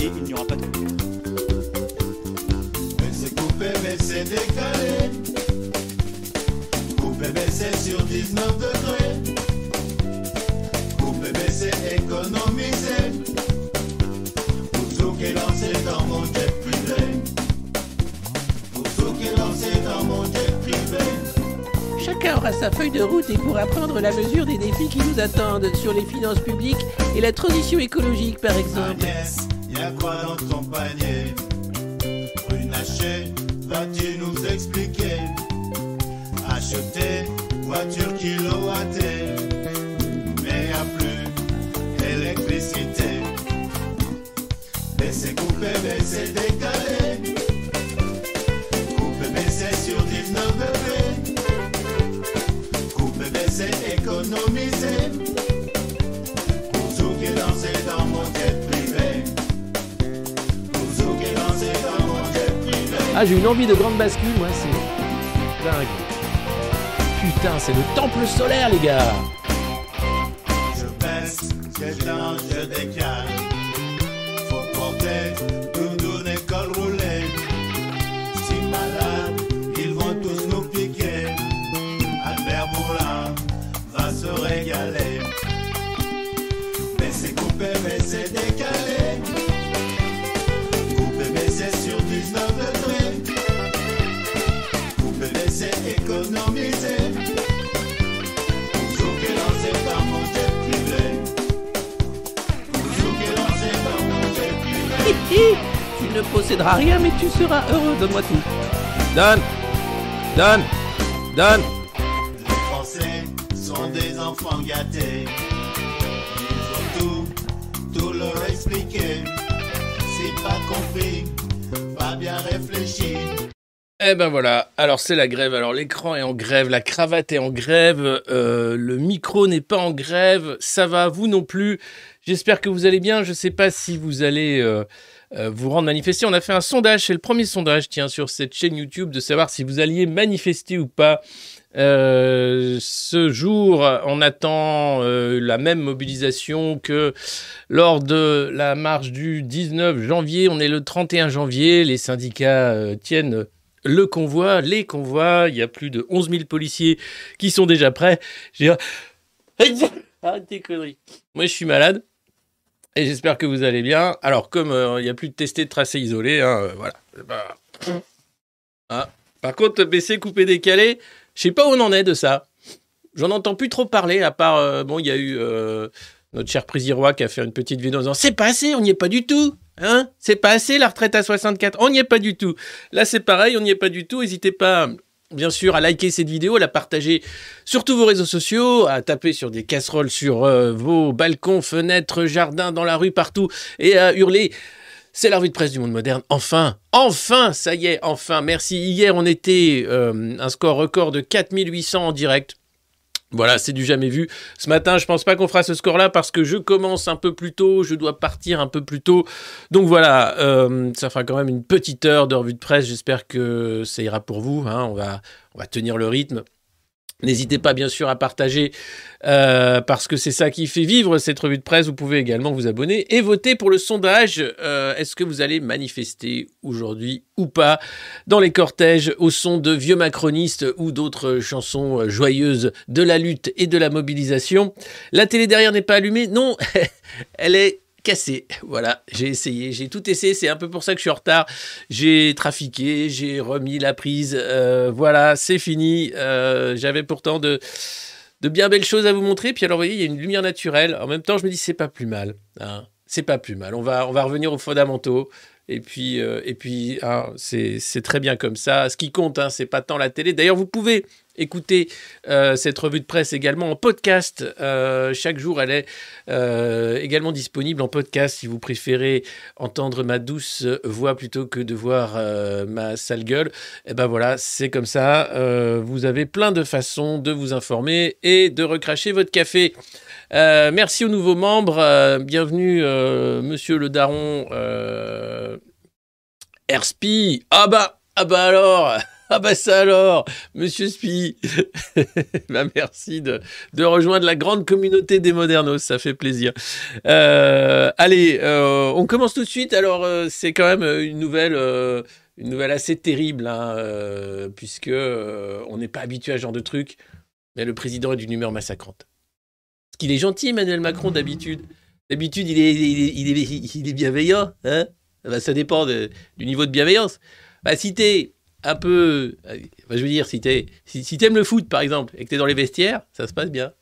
et il n'y aura pas de coupure. Mais c'est coupé, mais c'est décalé. Coupé, mais c'est sur 19 degrés. Coupé, mais c'est économisé. Pour tout qui est lancé dans mon jet privé. Pour tout qui est lancé dans mon jet privé. Chacun aura sa feuille de route et pourra prendre la mesure des défis qui nous attendent sur les finances publiques et la transition écologique par exemple. Agnès, y'a quoi dans ton panier? Runacher, vas-tu nous expliquer? Acheter voiture kilowattée, mais y'a plus électricité. Baisser, couper, baisser, décaler. Ah, j'ai une envie de grande bascule, moi, c'est dingue. Putain, c'est le temple solaire, les gars. Je baisse, j'éteins, je décale. Faut porter doudoune et col roulé. Si malade, ils vont tous nous piquer. Albert Moulin va se régaler. Mais c'est coupé, mais c'est décalé. Posséderas rien, mais tu seras heureux. Donne-moi tout. Donne Donne Donne Les Français sont des enfants gâtés. Ils ont tout, tout leur expliqué. Si pas compris, pas bien réfléchi. Eh ben voilà, alors c'est la grève. Alors l'écran est en grève, la cravate est en grève, euh, le micro n'est pas en grève, ça va, vous non plus. J'espère que vous allez bien. Je ne sais pas si vous allez euh, euh, vous rendre manifester. On a fait un sondage, c'est le premier sondage, tiens, sur cette chaîne YouTube, de savoir si vous alliez manifester ou pas. Euh, ce jour, on attend euh, la même mobilisation que lors de la marche du 19 janvier. On est le 31 janvier. Les syndicats tiennent le convoi, les convois. Il y a plus de 11 000 policiers qui sont déjà prêts. J'ai... Arrête tes conneries. Moi, je suis malade. Et j'espère que vous allez bien. Alors, comme euh, il n'y a plus de testé de tracé isolé, hein, euh, voilà. Hein. Par contre, baisser, couper, décaler, je sais pas où on en est de ça. J'en entends plus trop parler, à part, euh, bon, il y a eu notre cher Présirois qui a fait une petite vidéo en disant C'est pas assez, on n'y est pas du tout. Hein C'est pas assez la retraite à 64. On n'y est pas du tout. Là, c'est pareil, on n'y est pas du tout. N'hésitez pas, bien sûr, à liker cette vidéo, à la partager sur tous vos réseaux sociaux, à taper sur des casseroles sur euh, vos balcons, fenêtres, jardins, dans la rue, partout, et à hurler. C'est la revue de presse du monde moderne. Enfin, enfin, ça y est, enfin. Merci. Hier, on était euh, un score record de 4800 en direct. Voilà, c'est du jamais vu. Ce matin, je pense pas qu'on fera ce score-là parce que je commence un peu plus tôt, je dois partir un peu plus tôt. Donc voilà, euh, ça fera quand même une petite heure de revue de presse. J'espère que ça ira pour vous. hein. On, va, on va tenir le rythme. N'hésitez pas bien sûr à partager euh, parce que c'est ça qui fait vivre cette revue de presse. Vous pouvez également vous abonner et voter pour le sondage. Euh, Est-ce que vous allez manifester aujourd'hui ou pas dans les cortèges au son de vieux macronistes ou d'autres chansons joyeuses de la lutte et de la mobilisation La télé derrière n'est pas allumée Non, elle est cassée. Voilà, j'ai essayé, j'ai tout essayé. C'est un peu pour ça que je suis en retard. J'ai trafiqué, j'ai remis la prise. Euh, voilà, c'est fini. Euh, J'avais pourtant de, de bien belles choses à vous montrer. Puis alors, vous voyez, il y a une lumière naturelle. En même temps, je me dis, c'est pas plus mal. hein. C'est pas plus mal. On va, on va revenir aux fondamentaux. Et puis, euh, et puis hein, c'est c'est très bien comme ça. Ce qui compte, hein, c'est pas tant la télé. D'ailleurs, vous pouvez écouter euh, cette revue de presse également en podcast. Euh, chaque jour, elle est euh, également disponible en podcast si vous préférez entendre ma douce voix plutôt que de voir ma sale gueule. Et ben voilà, c'est comme ça. Vous avez plein de façons de vous informer et de recracher votre café. Merci aux nouveaux membres. Bienvenue, monsieur le daron. Erspi. Ah bah, ah bah alors. Ah bah ça alors, Monsieur Spi. bah merci de, rejoindre la grande communauté des modernos, ça fait plaisir. Euh, allez, euh, on commence tout de suite. Alors euh, c'est quand même une nouvelle, une nouvelle assez terrible, hein, puisque on n'est pas habitué à ce genre de truc. Mais le président est d'une humeur massacrante. Parce qu'il est gentil, Emmanuel Macron d'habitude. D'habitude, il est, il est, il est, il est bienveillant, hein bah, ça dépend du niveau de bienveillance. Bah, si t'es un peu. euh, je veux dire, si t'aimes le foot, par exemple, et que t'es dans les vestiaires, ça se passe bien.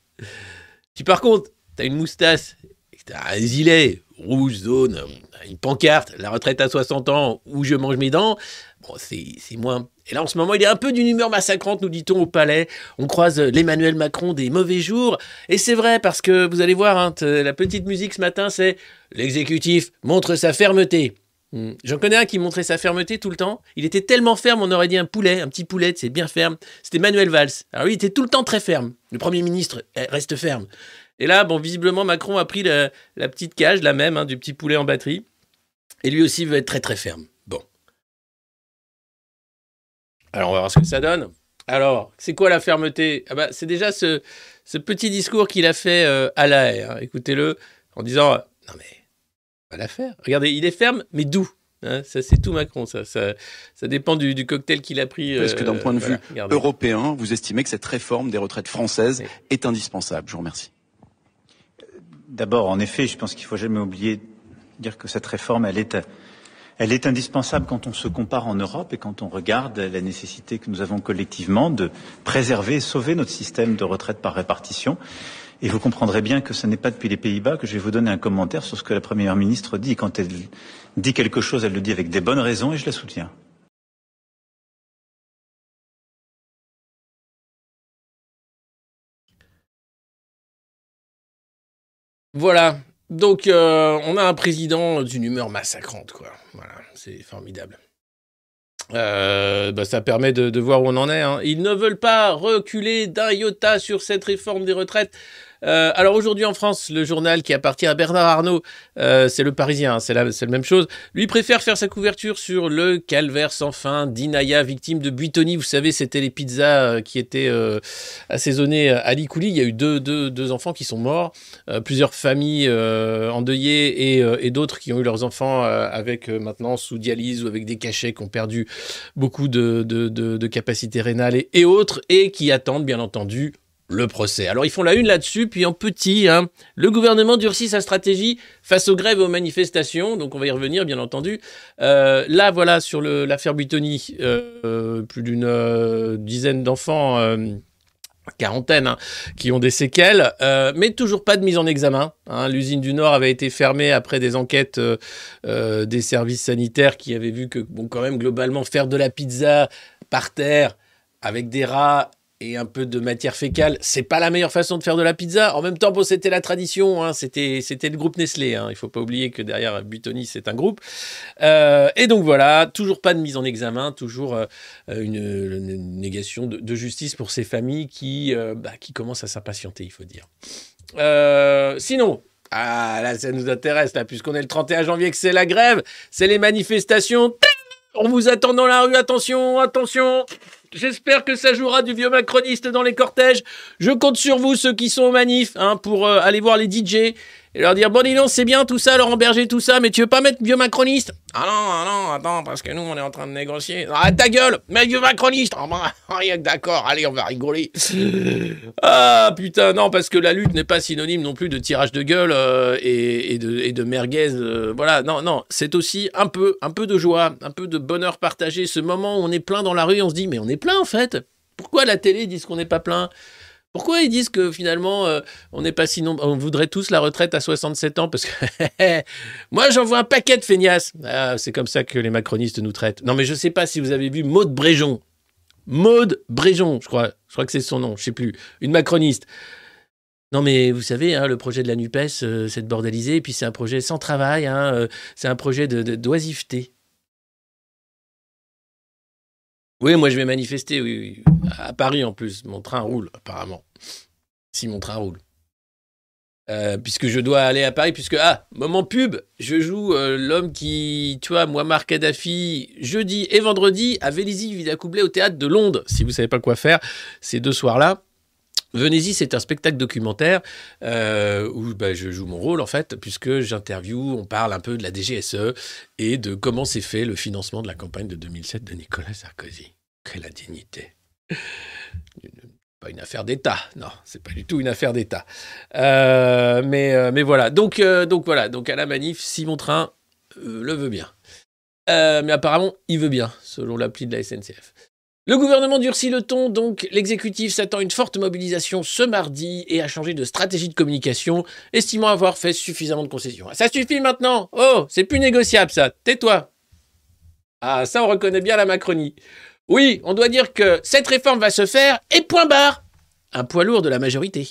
Si par contre, t'as une moustache, et que t'as un gilet rouge, zone, une pancarte, la retraite à 60 ans, où je mange mes dents, bon, c'est, moins. Et là, en ce moment, il est un peu d'une humeur massacrante, nous dit-on au palais. On croise l'Emmanuel Macron des mauvais jours. Et c'est vrai, parce que vous allez voir, hein, la petite musique ce matin, c'est l'exécutif montre sa fermeté. Hmm. J'en connais un qui montrait sa fermeté tout le temps. Il était tellement ferme, on aurait dit un poulet, un petit poulet, c'est bien ferme. C'était Manuel Valls. Alors lui, il était tout le temps très ferme. Le Premier ministre eh, reste ferme. Et là, bon, visiblement, Macron a pris la, petite cage, la même, hein, du petit poulet en batterie. Et lui aussi veut être très très ferme. Bon. Alors, on va voir ce que ça donne. Alors, c'est quoi la fermeté? Ah bah, C'est déjà ce, petit discours qu'il a fait euh, à la hein. Écoutez-le en disant euh, Non, mais va la faire. Regardez, il est ferme, mais doux. Hein, ça, c'est tout Macron. Ça, ça, ça dépend du, du cocktail qu'il a pris. Est-ce que d'un point de voilà, vue regardez. européen, vous estimez que cette réforme des retraites françaises Oui. est indispensable Je vous remercie. D'abord, en effet, je pense qu'il faut jamais oublier de dire que cette réforme, elle est, elle est indispensable quand on se compare en Europe et quand on regarde la nécessité que nous avons collectivement de préserver et sauver notre système de retraite par répartition. Et vous comprendrez bien que ce n'est pas depuis les Pays-Bas que je vais vous donner un commentaire sur ce que la Première ministre dit. Quand elle dit quelque chose, elle le dit avec des bonnes raisons et je la soutiens. Voilà. Donc, euh, on a un président d'une humeur massacrante, quoi. Voilà, c'est formidable. Euh, bah, ça permet de, voir où on en est. hein. Ils ne veulent pas reculer d'un iota sur cette réforme des retraites. Euh, alors aujourd'hui en France, le journal qui appartient à Bernard Arnault, euh, c'est le Parisien, hein, c'est la, même chose. Lui préfère faire sa couverture sur le calvaire sans fin d'Inaya, victime de Buitoni. Vous savez, c'était les pizzas euh, qui étaient assaisonnées à l'Icouli. Il y a eu deux, enfants qui sont morts, plusieurs familles endeuillées et, d'autres qui ont eu leurs enfants avec maintenant sous dialyse ou avec des cachets qui ont perdu beaucoup de, capacités rénales et autres et qui attendent bien entendu le procès. Alors ils font la une là-dessus, puis en petit, hein, le gouvernement durcit sa stratégie face aux grèves et aux manifestations, donc on va y revenir bien entendu. Euh, là voilà sur l'affaire Buitoni, euh, euh, plus d'une euh, dizaine d'enfants, quarantaine, hein, qui ont des séquelles, mais toujours pas de mise en examen. hein. L'usine du Nord avait été fermée après des enquêtes des services sanitaires qui avaient vu que bon quand même globalement faire de la pizza par terre avec des rats et un peu de matière fécale, c'est pas la meilleure façon de faire de la pizza. En même temps, bon, c'était la tradition, hein, c'était c'était le groupe Nestlé. Hein, il faut pas oublier que derrière Buitoni, c'est un groupe. Euh, et donc voilà, toujours pas de mise en examen, toujours euh, une, négation de, justice pour ces familles qui euh, bah, qui commencent à s'impatienter, il faut dire. Sinon. Ah là ça nous intéresse là puisqu'on est le 31 janvier que c'est la grève, c'est les manifestations. On vous attend dans la rue, attention, attention. J'espère que ça jouera du vieux macroniste dans les cortèges. Je compte sur vous, ceux qui sont aux manifs, hein, pour euh, aller voir les DJ et leur dire Bon, dis donc, c'est bien tout ça, Laurent Berger, tout ça, mais tu veux pas mettre vieux macroniste? Ah non, ah non, attends, parce que nous, on est en train de négocier. Arrête ta gueule, mais vieux macroniste Ah bah, rien que d'accord, allez, on va rigoler. ah putain, non, parce que la lutte n'est pas synonyme non plus de tirage de gueule euh, et, et de, et de merguez. euh, voilà, non, non, c'est aussi un peu, un peu de joie, un peu de bonheur partagé. Ce moment où on est plein dans la rue, on se dit Mais on est plein en fait. Pourquoi la télé dit qu'on n'est pas plein? Pourquoi ils disent que finalement euh, on n'est pas si nombreux On voudrait tous la retraite à 67 ans? Parce que moi j'en vois un paquet de feignasses. Ah, c'est comme ça que les macronistes nous traitent. Non mais je sais pas si vous avez vu Maude Bréjon. Maude Bréjon, je crois. Que c'est son nom, je sais plus. Une macroniste. Non mais vous savez, hein, le projet de la NUPES, euh, c'est de bordéliser, et puis c'est un projet sans travail, hein, euh, c'est un projet de- Oui, moi je vais manifester, oui. À Paris en plus, mon train roule, apparemment. Si mon train roule. Euh, puisque je dois aller à Paris, puisque, ah, moment pub, je joue euh, l'homme qui, tu vois, Muammar Kadhafi, jeudi et vendredi à Vélizy Villacoublay au théâtre de Londres. Si vous savez pas quoi faire ces deux soirs-là, Venez-y, c'est un spectacle documentaire euh, où bah, je joue mon rôle en fait, puisque j'interviewe, on parle un peu de la DGSE et de comment s'est fait le financement de la campagne de 2007 de Nicolas Sarkozy. Quelle indignité Pas une affaire d'État, non, c'est pas du tout une affaire d'État. Euh, mais, euh, mais voilà, donc, voilà, donc à la manif, Simon Train le veut bien. Mais apparemment, il veut bien, selon l'appli de la SNCF. Le gouvernement durcit le ton, donc l'exécutif s'attend à une forte mobilisation ce mardi et a changé de stratégie de communication, estimant avoir fait suffisamment de concessions. Ça suffit maintenant Oh, c'est plus négociable ça Tais-toi Ah, ça on reconnaît bien la Macronie. Oui, on doit dire que cette réforme va se faire et point barre Un poids lourd de la majorité.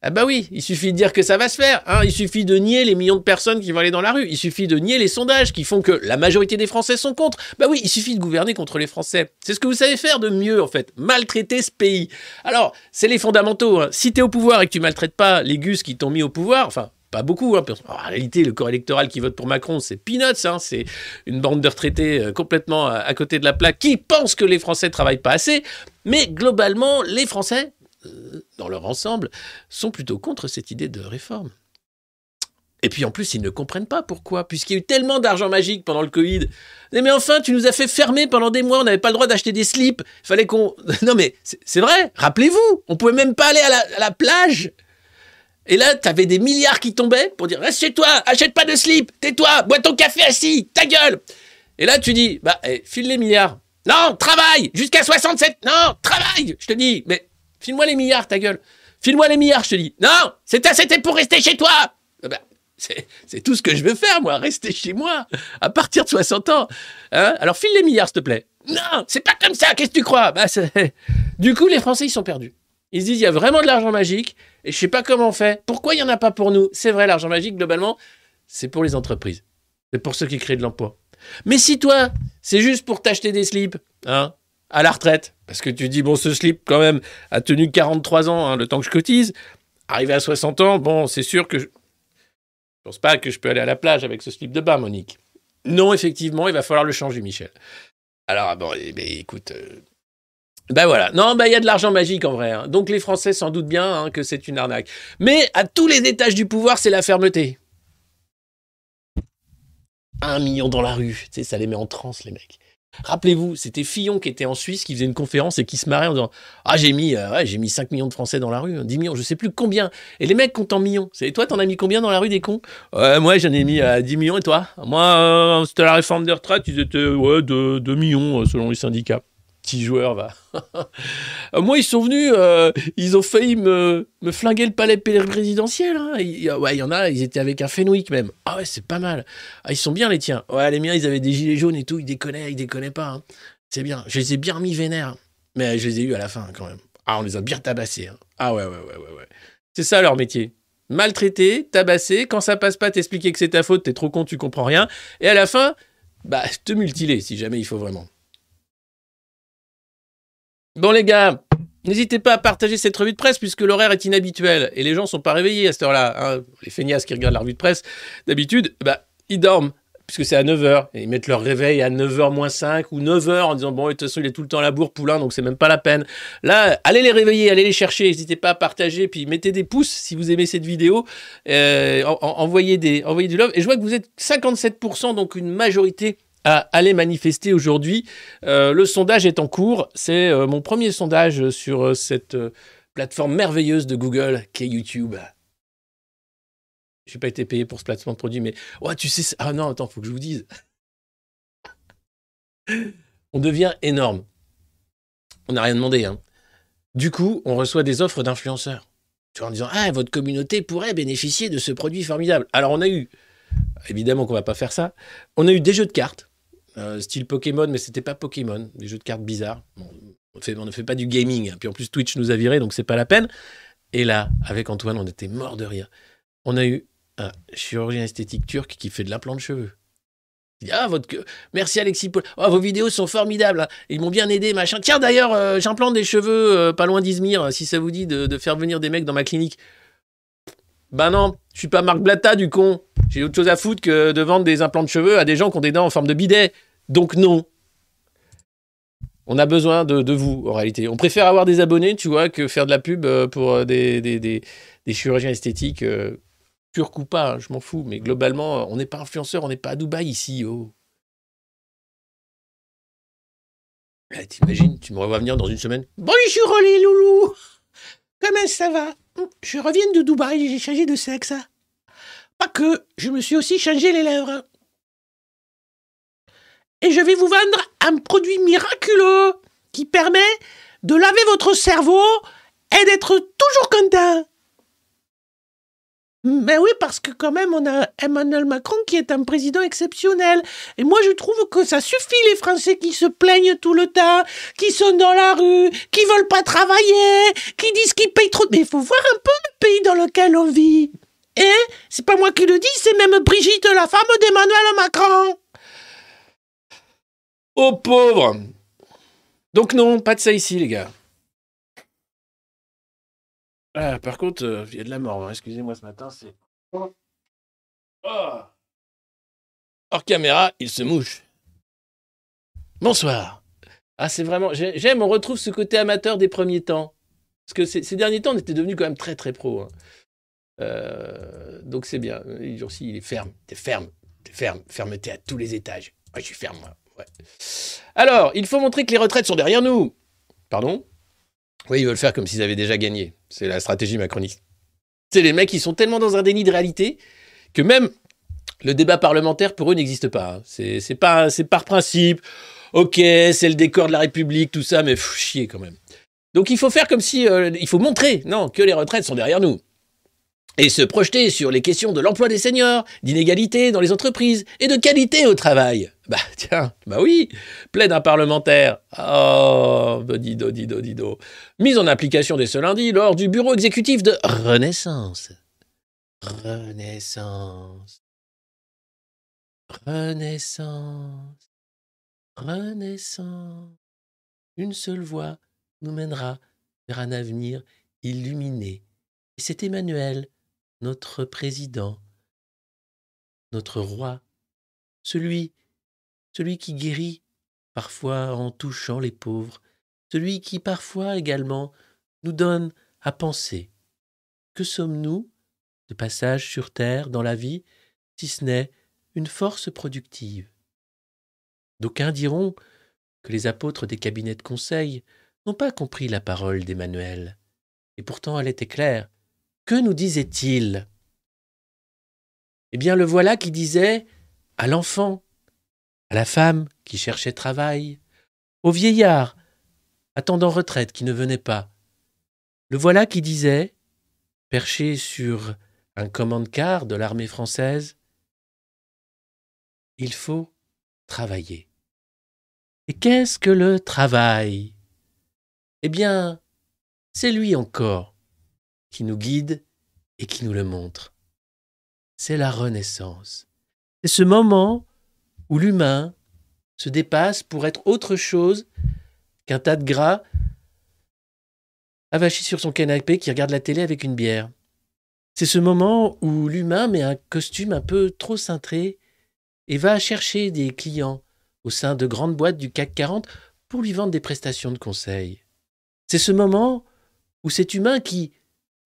Ah bah oui, il suffit de dire que ça va se faire. Hein. Il suffit de nier les millions de personnes qui vont aller dans la rue. Il suffit de nier les sondages qui font que la majorité des Français sont contre. Bah oui, il suffit de gouverner contre les Français. C'est ce que vous savez faire de mieux, en fait. Maltraiter ce pays. Alors, c'est les fondamentaux. hein. Si t'es au pouvoir et que tu maltraites pas les gus qui t'ont mis au pouvoir, enfin, pas beaucoup. Hein, en réalité, le corps électoral qui vote pour Macron, c'est peanuts. Hein, c'est une bande de retraités euh, complètement à, côté de la plaque qui pensent que les Français travaillent pas assez. Mais globalement, les Français, dans leur ensemble, sont plutôt contre cette idée de réforme. Et puis en plus, ils ne comprennent pas pourquoi, puisqu'il y a eu tellement d'argent magique pendant le Covid. Mais mais enfin, tu nous as fait fermer pendant des mois, on n'avait pas le droit d'acheter des slips. Il fallait qu'on. Non mais c'est vrai, rappelez-vous, on pouvait même pas aller à la, plage. Et là, t'avais des milliards qui tombaient pour dire reste chez toi, achète pas de slip, tais-toi, bois ton café assis, ta gueule. Et là, tu dis bah, eh, file les milliards. Non, travaille jusqu'à 67. Non, travaille, je te dis. Mais file-moi les milliards, ta gueule. File-moi les milliards, je te dis. Non, c'était pour rester chez toi. Ah bah, c'est tout ce que je veux faire, moi, rester chez moi, à partir de 60 ans. Hein? Alors file les milliards, s'il te plaît. Non, c'est pas comme ça, qu'est-ce que tu crois? Bah, Du coup, les Français, ils sont perdus. Ils se disent, il y a vraiment de l'argent magique, et je sais pas comment on fait. Pourquoi il y en a pas pour nous? C'est vrai, l'argent magique, globalement, c'est pour les entreprises. C'est pour ceux qui créent de l'emploi. Mais si toi, c'est juste pour t'acheter des slips, hein, à la retraite, parce que tu dis, bon, ce slip, quand même, a tenu 43 ans, hein, le temps que je cotise, arrivé à 60 ans, bon, c'est sûr que je... Pense pas que je peux aller à la plage avec ce slip de bain, Monique. Non, effectivement, il va falloir le changer, Michel. Alors, bon, eh ben, écoute. euh, Ben voilà. Non, ben il y a de l'argent magique en vrai. hein. Donc les Français s'en doutent bien hein, que c'est une arnaque. Mais à tous les étages du pouvoir, c'est la fermeté. Un million dans la rue. Tu ça les met en transe, les mecs. Rappelez-vous, c'était Fillon qui était en Suisse, qui faisait une conférence et qui se marrait en disant Ah, j'ai mis, euh, ouais, j'ai mis 5 millions de Français dans la rue, hein, 10 millions, je sais plus combien. Et les mecs comptent en millions. C'est toi, t'en as mis combien dans la rue des cons? Ouais, moi, j'en ai mis euh, 10 millions et toi? Moi, euh, c'était la réforme des retraites, ils étaient ouais, 2, millions euh, selon les syndicats. Petit joueur, va. Moi, ils sont venus, euh, ils ont failli me, me flinguer le palais présidentiel. Hein. Il, ouais, il y en a, ils étaient avec un Fenwick même. Ah ouais, c'est pas mal. Ah, ils sont bien les tiens. Ouais, les miens, ils avaient des gilets jaunes et tout, ils déconnaient, ils déconnaient pas. hein. C'est bien. Je les ai bien mis vénères. Mais je les ai eus à la fin quand même. Ah, on les a bien tabassés. hein. Ah ouais, ouais, ouais, ouais, ouais. C'est ça leur métier. Maltraiter, tabasser, quand ça passe pas, t'expliquer que c'est ta faute, t'es trop con, tu comprends rien. Et à la fin, bah, te mutiler si jamais il faut vraiment. Bon les gars, n'hésitez pas à partager cette revue de presse puisque l'horaire est inhabituel et les gens sont pas réveillés à cette heure-là. hein. Les feignasses qui regardent la revue de presse, d'habitude, bah, ils dorment puisque c'est à 9h. Et ils mettent leur réveil à 9h moins 5 ou 9h en disant bon, de toute façon, il est tout le temps à la bourre, poulain, donc c'est même pas la peine. Là, allez les réveiller, allez les chercher, n'hésitez pas à partager, puis mettez des pouces si vous aimez cette vidéo, euh, en- en- envoyez, des, envoyez du love. Et je vois que vous êtes 57%, donc une majorité à aller manifester aujourd'hui. Euh, le sondage est en cours. C'est euh, mon premier sondage sur euh, cette plateforme merveilleuse de Google qui est YouTube. Je n'ai pas été payé pour ce placement de produit, mais ouais, tu sais, ah non, attends, faut que je vous dise. On devient énorme. On n'a rien demandé. Hein. Du coup, on reçoit des offres d'influenceurs. Tu vois, en disant Ah, votre communauté pourrait bénéficier de ce produit formidable. Alors, on a eu, évidemment qu'on va pas faire ça, on a eu des jeux de cartes. Euh, style Pokémon, mais c'était pas Pokémon, des jeux de cartes bizarres. On, ne fait pas du gaming, hein. puis en plus Twitch nous a viré, donc c'est pas la peine. Et là, avec Antoine, on était mort de rire. On a eu un chirurgien esthétique turc qui fait de l'implant de cheveux. Ah, votre queue. Merci Alexis Paul. Oh, vos vidéos sont formidables. hein. Ils m'ont bien aidé, machin. Tiens, d'ailleurs, euh, j'implante des cheveux euh, pas loin d'Izmir, si ça vous dit de, de faire venir des mecs dans ma clinique. Ben non, je suis pas Marc Blatta, du con. J'ai autre chose à foutre que de vendre des implants de cheveux à des gens qui ont des dents en forme de bidet. Donc non. On a besoin de, vous, en réalité. On préfère avoir des abonnés, tu vois, que faire de la pub euh, pour euh, des, chirurgiens esthétiques, euh, turcs ou pas, hein, je m'en fous. Mais globalement, on n'est pas influenceur, on n'est pas à Dubaï ici, oh. T'imagines, tu me revois venir dans une semaine. Bonjour les loulous Comment ça va? Je reviens de Dubaï, j'ai changé de sexe. Pas que, je me suis aussi changé les lèvres. Et je vais vous vendre un produit miraculeux qui permet de laver votre cerveau et d'être toujours content. Mais oui, parce que quand même, on a Emmanuel Macron qui est un président exceptionnel. Et moi, je trouve que ça suffit, les Français qui se plaignent tout le temps, qui sont dans la rue, qui veulent pas travailler, qui disent qu'ils payent trop. Mais il faut voir un peu le pays dans lequel on vit. Et c'est pas moi qui le dis, c'est même Brigitte, la femme d'Emmanuel Macron. Oh pauvre Donc non, pas de ça ici, les gars. Ah, par contre, euh, il y a de la mort. hein. Excusez-moi, ce matin, c'est... Oh. Hors caméra, il se mouche. Bonsoir. Ah, c'est vraiment... j'ai- J'aime, on retrouve ce côté amateur des premiers temps. Parce que ces, ces derniers temps, on était devenus quand même très, très pro. hein. Euh, donc c'est bien. Il est ferme. T'es ferme. T'es ferme. Fermeté à tous les étages. Je suis ferme, moi. Alors, il faut montrer que les retraites sont derrière nous. Pardon? Oui, ils veulent faire comme s'ils avaient déjà gagné. C'est la stratégie macroniste. C'est les mecs qui sont tellement dans un déni de réalité que même le débat parlementaire pour eux n'existe pas. C'est c'est pas c'est par principe. Ok, c'est le décor de la République, tout ça, mais pff, chier quand même. Donc il faut faire comme si euh, il faut montrer non que les retraites sont derrière nous et se projeter sur les questions de l'emploi des seniors, d'inégalité dans les entreprises et de qualité au travail. Bah tiens, bah oui, plaide un parlementaire. Oh, dido, dido, dido. Mise en application dès ce lundi lors du bureau exécutif de Renaissance. Renaissance. Renaissance. Renaissance. Une seule voie nous mènera vers un avenir illuminé. Et c'est Emmanuel, notre président, notre roi, celui, celui qui guérit parfois en touchant les pauvres, celui qui parfois également nous donne à penser. Que sommes-nous de passage sur terre dans la vie, si ce n'est une force productive? D'aucuns diront que les apôtres des cabinets de conseil n'ont pas compris la parole d'Emmanuel. Et pourtant elle était claire. Que nous disait-il? Eh bien le voilà qui disait à l'enfant, à la femme qui cherchait travail, au vieillard attendant retraite qui ne venait pas. Le voilà qui disait, perché sur un commande-car de l'armée française, Il faut travailler. Et qu'est-ce que le travail? Eh bien, c'est lui encore qui nous guide et qui nous le montre. C'est la Renaissance. C'est ce moment où l'humain se dépasse pour être autre chose qu'un tas de gras avachi sur son canapé qui regarde la télé avec une bière. C'est ce moment où l'humain met un costume un peu trop cintré et va chercher des clients au sein de grandes boîtes du CAC 40 pour lui vendre des prestations de conseil. C'est ce moment où cet humain qui,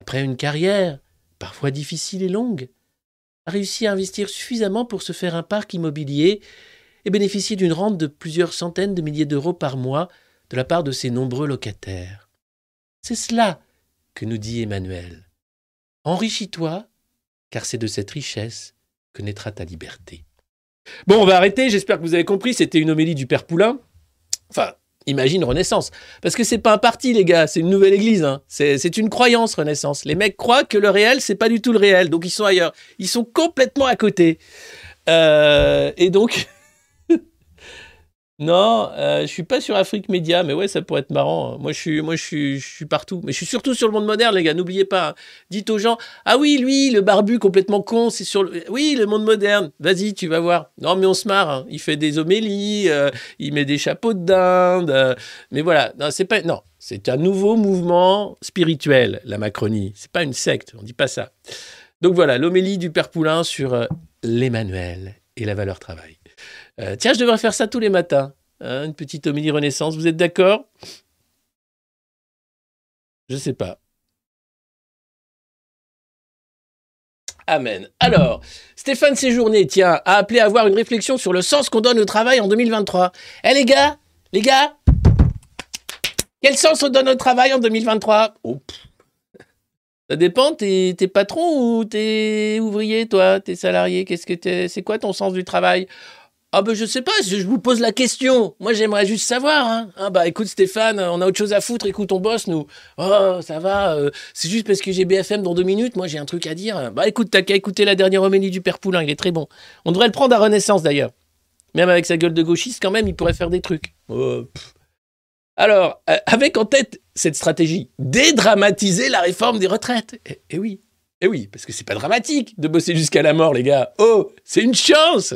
après une carrière parfois difficile et longue, a réussi à investir suffisamment pour se faire un parc immobilier et bénéficier d'une rente de plusieurs centaines de milliers d'euros par mois de la part de ses nombreux locataires. C'est cela que nous dit Emmanuel. Enrichis-toi, car c'est de cette richesse que naîtra ta liberté. Bon, on va arrêter, j'espère que vous avez compris, c'était une homélie du Père Poulain. Enfin, imagine Renaissance. Parce que c'est pas un parti, les gars, c'est une nouvelle église. hein. C'est une croyance, Renaissance. Les mecs croient que le réel, c'est pas du tout le réel. Donc ils sont ailleurs. Ils sont complètement à côté. Euh, et donc, Non, euh, je suis pas sur Afrique Média, mais ouais, ça pourrait être marrant. Moi, je suis, moi, je suis, partout. Mais je suis surtout sur le monde moderne, les gars. N'oubliez pas. Dites aux gens, ah oui, lui, le barbu complètement con, c'est sur le, oui, le monde moderne. Vas-y, tu vas voir. Non, mais on se marre. hein. Il fait des homélies, euh, il met des chapeaux de dinde. euh, mais voilà, non, c'est pas, non, c'est un nouveau mouvement spirituel, la Macronie. C'est pas une secte. On dit pas ça. Donc voilà, l'homélie du père Poulain sur euh, l'Emmanuel et la valeur travail. Euh, tiens, je devrais faire ça tous les matins. hein, une petite homélie renaissance. Vous êtes d'accord? Je sais pas. Amen. Alors, Stéphane Séjourné, tiens, a appelé à avoir une réflexion sur le sens qu'on donne au travail en 2023. Eh les gars Les gars Quel sens on donne au travail en 2023 Oh, pff. Ça dépend, t'es patron ou t'es ouvrier, toi? T'es salarié Qu'est-ce que t'es C'est quoi ton sens du travail? Ah ben je sais pas, je vous pose la question. Moi j'aimerais juste savoir. Hein. Ah bah écoute Stéphane, on a autre chose à foutre, écoute on bosse nous. Oh ça va, euh, c'est juste parce que j'ai BFM dans deux minutes, moi j'ai un truc à dire. Bah écoute, t'as qu'à écouter la dernière homélie du Père Poulain, il est très bon. On devrait le prendre à Renaissance d'ailleurs. Même avec sa gueule de gauchiste quand même, il pourrait faire des trucs. Oh. Alors, euh, avec en tête cette stratégie, dédramatiser la réforme des retraites. Eh, eh oui, eh oui, parce que c'est pas dramatique de bosser jusqu'à la mort les gars. Oh, c'est une chance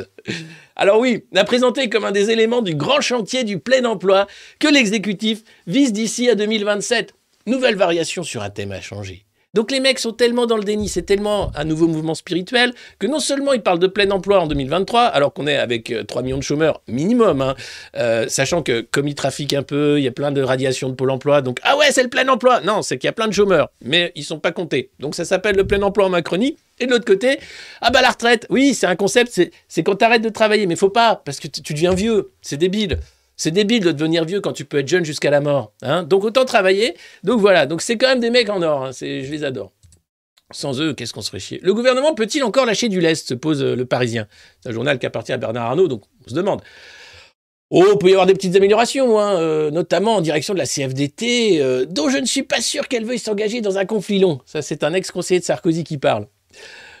alors oui, la présenter comme un des éléments du grand chantier du plein emploi que l'exécutif vise d'ici à 2027. Nouvelle variation sur un thème à changer. Donc les mecs sont tellement dans le déni, c'est tellement un nouveau mouvement spirituel que non seulement ils parlent de plein emploi en 2023, alors qu'on est avec euh, 3 millions de chômeurs minimum, hein, euh, sachant que comme ils trafiquent un peu, il y a plein de radiations de Pôle emploi, donc ah ouais c'est le plein emploi Non, c'est qu'il y a plein de chômeurs, mais ils sont pas comptés. Donc ça s'appelle le plein emploi en Macronie. Et de l'autre côté, ah bah la retraite, oui, c'est un concept, c'est, quand t'arrêtes de travailler, mais faut pas, parce que tu deviens vieux, c'est débile. C'est débile de devenir vieux quand tu peux être jeune jusqu'à la mort. Hein donc autant travailler. Donc voilà, donc c'est quand même des mecs en or, hein, je les adore. Sans eux, qu'est-ce qu'on se chier? Le gouvernement peut-il encore lâcher du lest se pose euh, le Parisien? C'est un journal qui appartient à Bernard Arnault, donc on se demande. Oh, il peut y avoir des petites améliorations, hein, euh, notamment en direction de la CFDT, euh, dont je ne suis pas sûr qu'elle veuille s'engager dans un conflit long. Ça, c'est un ex-conseiller de Sarkozy qui parle.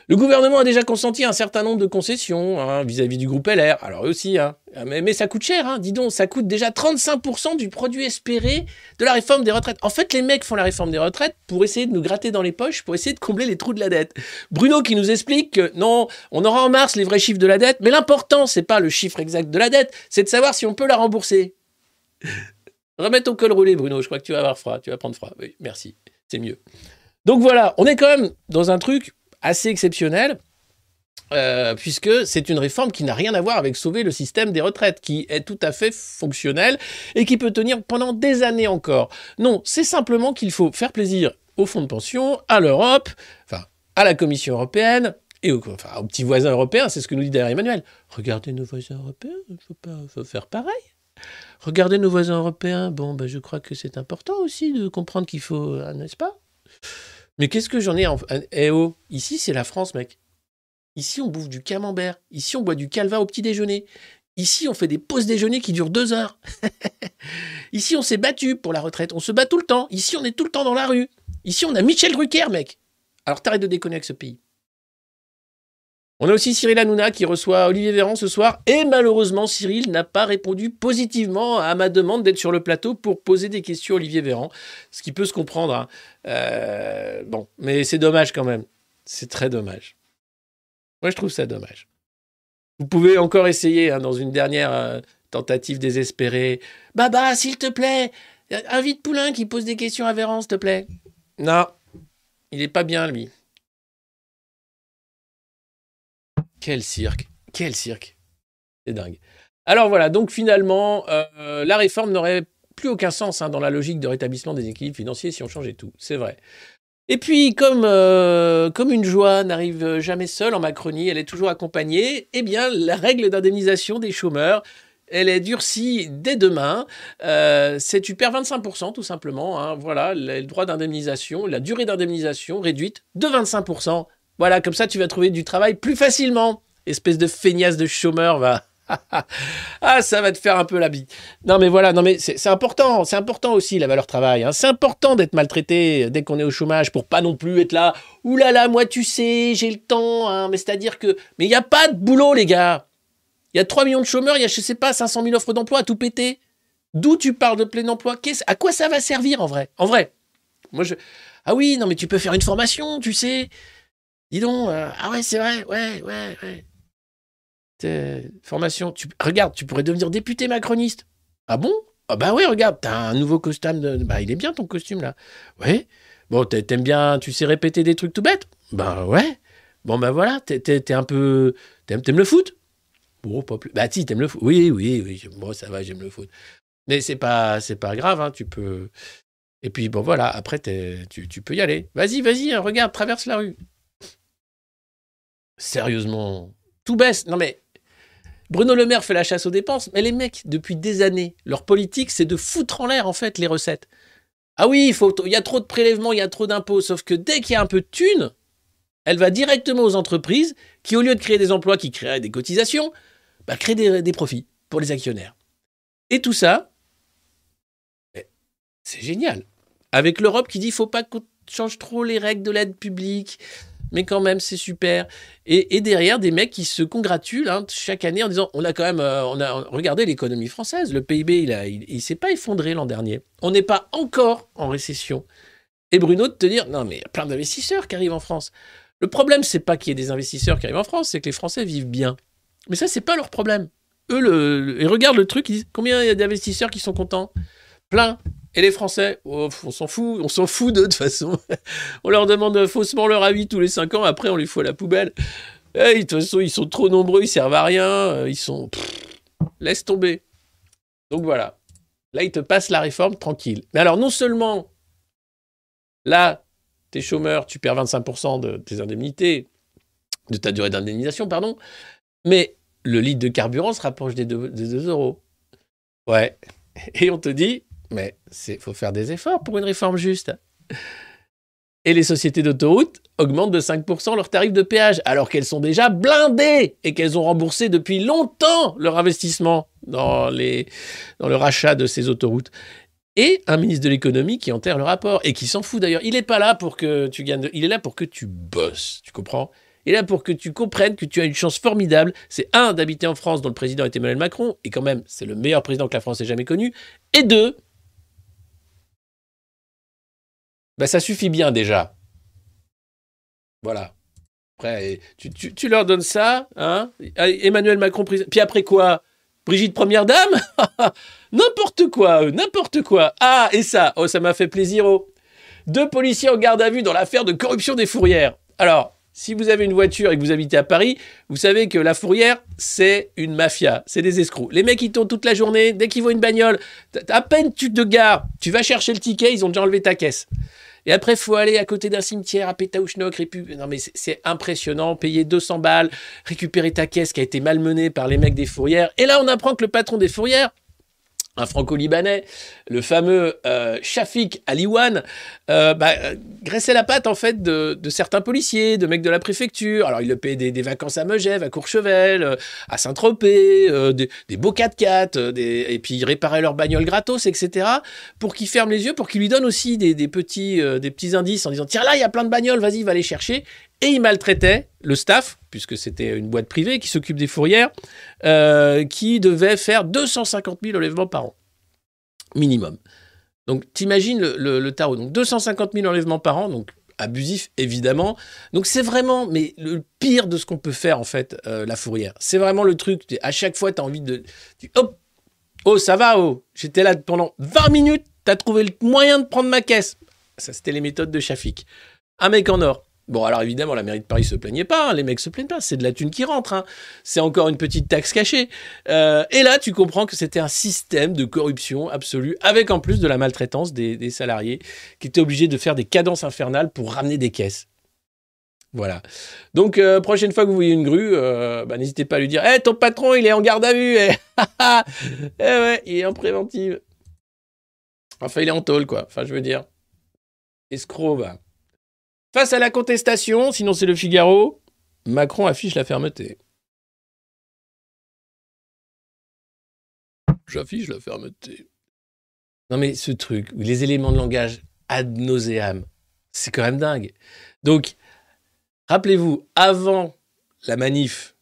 Le gouvernement a déjà consenti un certain nombre de concessions hein, vis-à-vis du groupe LR. Alors eux aussi, hein. mais, mais ça coûte cher. Hein. Dis donc, ça coûte déjà 35% du produit espéré de la réforme des retraites. En fait, les mecs font la réforme des retraites pour essayer de nous gratter dans les poches, pour essayer de combler les trous de la dette. Bruno qui nous explique que non, on aura en mars les vrais chiffres de la dette, mais l'important, c'est pas le chiffre exact de la dette, c'est de savoir si on peut la rembourser. Remets ton col roulé, Bruno. Je crois que tu vas avoir froid. Tu vas prendre froid. Oui, merci. C'est mieux. Donc voilà, on est quand même dans un truc assez exceptionnel, euh, puisque c'est une réforme qui n'a rien à voir avec sauver le système des retraites, qui est tout à fait fonctionnel et qui peut tenir pendant des années encore. Non, c'est simplement qu'il faut faire plaisir aux fonds de pension, à l'Europe, enfin à la Commission européenne et aux, enfin, aux petits voisins européens. C'est ce que nous dit d'ailleurs Emmanuel. Regardez nos voisins européens, il faut, pas, faire pareil. Regardez nos voisins européens. Bon, ben, je crois que c'est important aussi de comprendre qu'il faut, euh, n'est-ce pas? Mais qu'est-ce que j'en ai en... Eh oh, ici c'est la France, mec. Ici on bouffe du camembert. Ici on boit du calva au petit déjeuner. Ici on fait des pauses déjeuner qui durent deux heures. Ici on s'est battu pour la retraite. On se bat tout le temps. Ici on est tout le temps dans la rue. Ici on a Michel Drucker, mec. Alors t'arrêtes de déconner avec ce pays. On a aussi Cyril Hanouna qui reçoit Olivier Véran ce soir. Et malheureusement, Cyril n'a pas répondu positivement à ma demande d'être sur le plateau pour poser des questions à Olivier Véran. Ce qui peut se comprendre. hein. Euh, bon, mais c'est dommage quand même. C'est très dommage. Moi, je trouve ça dommage. Vous pouvez encore essayer hein, dans une dernière euh, tentative désespérée. Baba, s'il te plaît, invite Poulain qui pose des questions à Véran, s'il te plaît. Non, il est pas bien, lui. Quel cirque, quel cirque. C'est dingue. Alors voilà, donc finalement, euh, la réforme n'aurait plus aucun sens hein, dans la logique de rétablissement des équilibres financiers si on changeait tout, c'est vrai. Et puis, comme, euh, comme une joie n'arrive jamais seule en Macronie, elle est toujours accompagnée, eh bien, la règle d'indemnisation des chômeurs, elle est durcie dès demain. Euh, c'est tu perds 25% tout simplement. hein. voilà, le droit d'indemnisation, la durée d'indemnisation réduite de 25%. Voilà, comme ça tu vas trouver du travail plus facilement. Espèce de feignasse de chômeur, va. ah, ça va te faire un peu la bille. Non, mais voilà, non, mais c'est important, c'est important aussi la valeur travail. hein. C'est important d'être maltraité dès qu'on est au chômage pour pas non plus être là. Ouh là là, moi tu sais, j'ai le temps. hein. Mais c'est-à-dire que, mais il y a pas de boulot, les gars. Il y a 3 millions de chômeurs, il y a, je sais pas, 500 000 offres d'emploi à tout péter. D'où tu parles de plein emploi? À quoi ça va servir en vrai? En vrai. Moi, je. Ah oui, non, mais tu peux faire une formation, tu sais. Dis donc. euh, ah ouais, c'est vrai, ouais, ouais, ouais. Formation. Tu... Regarde, tu pourrais devenir député macroniste. Ah bon? Ah bah oui, regarde, t'as un nouveau costume. De... Bah, il est bien ton costume là. Ouais. Bon, t'a- t'aimes bien, tu sais répéter des trucs tout bêtes? Bah ouais. Bon, bah voilà, t'es, un peu. T'aimes, le foot? Bon, pas plus. Bah si, t'aimes le foot. Oui, oui, oui. Bon, ça va, j'aime le foot. Mais c'est pas, pas grave, hein, tu peux. Et puis, bon, voilà, après, tu, tu peux y aller. Vas-y, vas-y, hein, regarde, traverse la rue. Sérieusement. Tout baisse. Non, mais. Bruno Le Maire fait la chasse aux dépenses, mais les mecs, depuis des années, leur politique, c'est de foutre en l'air, en fait, les recettes. Ah oui, il y a trop de prélèvements, il y a trop d'impôts, sauf que dès qu'il y a un peu de thunes, elle va directement aux entreprises qui, au lieu de créer des emplois qui créeraient des cotisations, bah, créent des, profits pour les actionnaires. Et tout ça, c'est génial. Avec l'Europe qui dit faut pas qu'on change trop les règles de l'aide publique, mais quand même c'est super. Et, derrière des mecs qui se congratulent hein, chaque année en disant on a quand même, euh, on a regardé l'économie française, le PIB il il s'est pas effondré l'an dernier. On n'est pas encore en récession. Et Bruno de te dire non mais il y a plein d'investisseurs qui arrivent en France. Le problème c'est pas qu'il y ait des investisseurs qui arrivent en France, c'est que les Français vivent bien. Mais ça c'est pas leur problème. Eux ils regardent le truc, ils disent combien il y a d'investisseurs qui sont contents? Plein. Et les Français, oh, on s'en fout, on s'en fout d'eux de toute façon. on leur demande faussement leur avis tous les 5 ans, après on les fout à la poubelle. Eh, de toute façon, ils sont trop nombreux, ils servent à rien, euh, ils sont. Laisse tomber. Donc voilà. Là, ils te passent la réforme tranquille. Mais alors, non seulement, là, t'es chômeur, tu perds 25% de tes indemnités, de ta durée d'indemnisation, pardon, mais le litre de carburant se rapproche des 2, euros. Ouais. Et on te dit, mais il faut faire des efforts pour une réforme juste. Et les sociétés d'autoroutes augmentent de 5% leur tarif de péage, alors qu'elles sont déjà blindées et qu'elles ont remboursé depuis longtemps leur investissement dans, le rachat de ces autoroutes. Et un ministre de l'économie qui enterre le rapport et qui s'en fout d'ailleurs. Il n'est pas là pour que tu gagnes, de- il est là pour que tu bosses, tu comprends? Est là pour que tu comprennes que tu as une chance formidable. C'est un, d'habiter en France dont le président est Emmanuel Macron, et quand même, c'est le meilleur président que la France ait jamais connu. Et deux, ben, ça suffit bien déjà. Voilà. Après, tu, tu- leur donnes ça, hein Emmanuel Macron. Puis après quoi? Brigitte Première Dame? N'importe quoi, n'importe quoi. Ah, et ça, oh, ça m'a fait plaisir. Oh. Deux policiers en garde à vue dans l'affaire de corruption des fourrières. Alors, si vous avez une voiture et que vous habitez à Paris, vous savez que la fourrière, c'est une mafia, c'est des escrocs. Les mecs, ils tournent toute la journée, dès qu'ils voient une bagnole, à peine tu te gares, tu vas chercher le ticket, ils ont déjà enlevé ta caisse. Et après, faut aller à côté d'un cimetière à Pétaouchnok. répu- Non, mais c'est impressionnant. Payer 200 balles, récupérer ta caisse qui a été malmenée par les mecs des fourrières. Et là, on apprend que le patron des fourrières, un franco-libanais, le fameux euh, Shafik Aliwan, euh, bah, euh, graissait la patte en fait de, certains policiers, de mecs de la préfecture. Alors il le payait des, vacances à Megève, à Courchevel, euh, à Saint-Tropez, des, des beaux 4x4, euh, des- et puis il réparait leurs bagnoles gratos, etc. Pour qu'il ferme les yeux, pour qu'il lui donne aussi des, petits, des petits indices en disant tiens là il y a plein de bagnoles, vas-y va les chercher. Et il maltraitait le staff, puisque c'était une boîte privée qui s'occupe des fourrières, euh, qui devait faire 250 000 enlèvements par an minimum. Donc, t'imagines le, le, tarot. Donc, 250 000 enlèvements par an, donc abusif, évidemment. Donc, c'est vraiment mais le pire de ce qu'on peut faire, en fait, euh, la fourrière. C'est vraiment le truc. À chaque fois, tu as envie de. hop Oh, ça va, oh J'étais là pendant 20 minutes, tu as trouvé le moyen de prendre ma caisse. Ça, c'était les méthodes de Shafik. Un mec en or. Bon, alors évidemment, la mairie de Paris se plaignait pas, hein, les mecs se plaignent pas, c'est de la thune qui rentre, hein. c'est encore une petite taxe cachée. Euh, et là, tu comprends que c'était un système de corruption absolue, avec en plus de la maltraitance des, salariés, qui étaient obligés de faire des cadences infernales pour ramener des caisses. Voilà. Donc, euh, prochaine fois que vous voyez une grue, euh, bah, n'hésitez pas à lui dire Eh, ton patron, il est en garde à vue Eh, Eh ouais, il est en préventive. Enfin, il est en tôle, quoi. Enfin, je veux dire. Escroc, bah. Face à la contestation, sinon c'est le Figaro, Macron affiche la fermeté. J'affiche la fermeté. Non mais ce truc, les éléments de langage ad nauseam, c'est quand même dingue. Donc, rappelez-vous, avant la manif,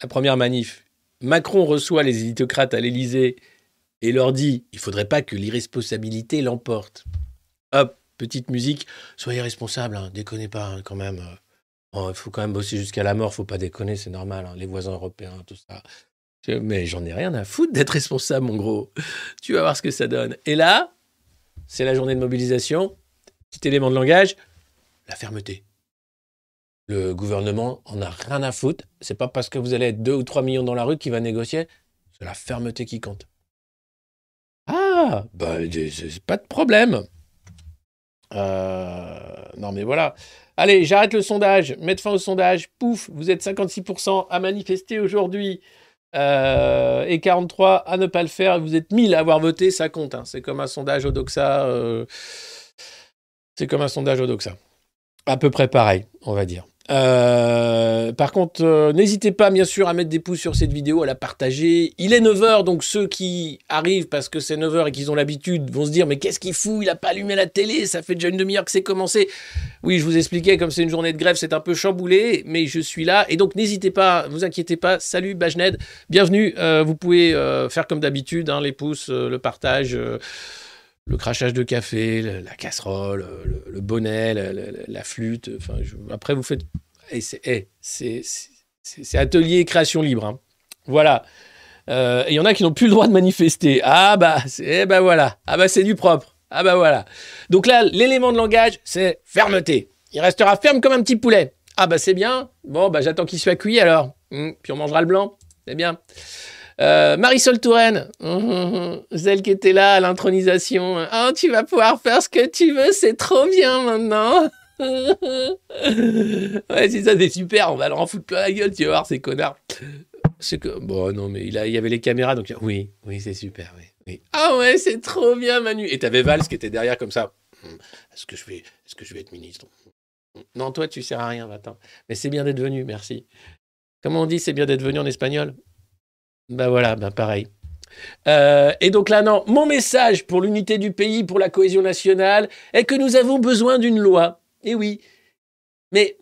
la première manif, Macron reçoit les élitocrates à l'Élysée et leur dit il faudrait pas que l'irresponsabilité l'emporte. Hop, petite musique, soyez responsables, hein, déconnez pas hein, quand même. Oh, Il faut quand même bosser jusqu'à la mort, faut pas déconner, c'est normal, hein, les voisins européens, tout ça. Mais j'en ai rien à foutre d'être responsable, mon gros. Tu vas voir ce que ça donne. Et là, c'est la journée de mobilisation. Petit élément de langage, la fermeté. Le gouvernement en a rien à foutre. C'est pas parce que vous allez être 2 ou 3 millions dans la rue qu'il va négocier. C'est la fermeté qui compte. Ah, bah, pas de problème. Euh, non, mais voilà. Allez, j'arrête le sondage. Mettre fin au sondage. Pouf, vous êtes 56% à manifester aujourd'hui. Euh, et 43% à ne pas le faire. Vous êtes 1000 à avoir voté, ça compte. hein. C'est comme un sondage au Doxa. euh, C'est comme un sondage au Doxa. À peu près pareil, on va dire. Euh, par contre, euh, n'hésitez pas bien sûr à mettre des pouces sur cette vidéo, à la partager. Il est 9h, donc ceux qui arrivent parce que c'est 9h et qu'ils ont l'habitude vont se dire mais qu'est-ce qu'il fout? Il a pas allumé la télé, ça fait déjà une demi-heure que c'est commencé. Oui, je vous expliquais, comme c'est une journée de grève, c'est un peu chamboulé, mais je suis là. Et donc n'hésitez pas, vous inquiétez pas. Salut Bajned, bienvenue. Euh, vous pouvez faire comme d'habitude, hein, les pouces, le partage. le crachage de café, la casserole, le, bonnet, la, flûte. Après, vous faites. Et c'est, eh, c'est, atelier création libre. hein. Voilà. Euh, et il y en a qui n'ont plus le droit de manifester. Ah bah, eh bah voilà. Ah bah c'est du propre. Ah bah voilà. Donc là, l'élément de langage, c'est fermeté. Il restera ferme comme un petit poulet. Ah bah c'est bien. Bon bah j'attends qu'il soit cuit alors. Hum, puis on mangera le blanc. C'est bien. Euh, Marisol Touraine, hum, hum, qui était là à l'intronisation. Ah, tu vas pouvoir faire ce que tu veux, c'est trop bien maintenant. ouais, c'est ça, c'est super, on va leur en foutre plein la gueule, tu vas voir, ces connards. C'est que, bon, non, mais il, a, il y avait les caméras, donc oui, oui, c'est super, oui. Ah ouais, c'est trop bien, Manu. Et t'avais Valls qui était derrière comme ça. Hum, Est-ce que je vais, est-ce que je vais être ministre? Non, toi, tu sers à rien, attends. Mais c'est bien d'être venu, merci. Comment on dit, c'est bien d'être venu en espagnol? Bah voilà, bah pareil. Euh, et donc là, non, mon message pour l'unité du pays, pour la cohésion nationale, est que nous avons besoin d'une loi. Et oui. Mais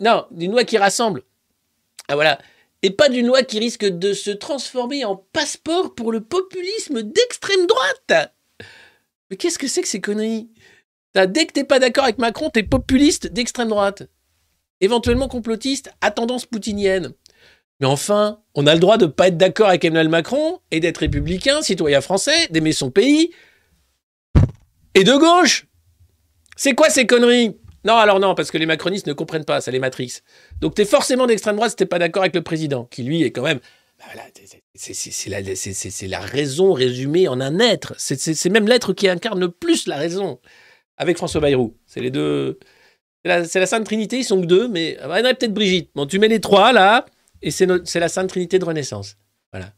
non, d'une loi qui rassemble. Ah voilà. Et pas d'une loi qui risque de se transformer en passeport pour le populisme d'extrême droite. Mais qu'est-ce que c'est que ces conneries? Dès que t'es pas d'accord avec Macron, t'es populiste d'extrême droite. Éventuellement complotiste à tendance poutinienne. Mais enfin, on a le droit de pas être d'accord avec Emmanuel Macron et d'être républicain, citoyen français, d'aimer son pays et de gauche. C'est quoi ces conneries? Non, alors non, parce que les macronistes ne comprennent pas, ça les matrix. Donc t'es forcément d'extrême droite si t'es pas d'accord avec le président, qui lui est quand même. bah voilà, c'est- la, la raison résumée en un être. C'est- même l'être qui incarne plus la raison. Avec François Bayrou. C'est les deux. C'est la, Sainte Trinité, ils sont que deux, mais ah, il y en a peut-être Brigitte. Bon, tu mets les trois là, et c'est la Sainte Trinité de Renaissance. Voilà.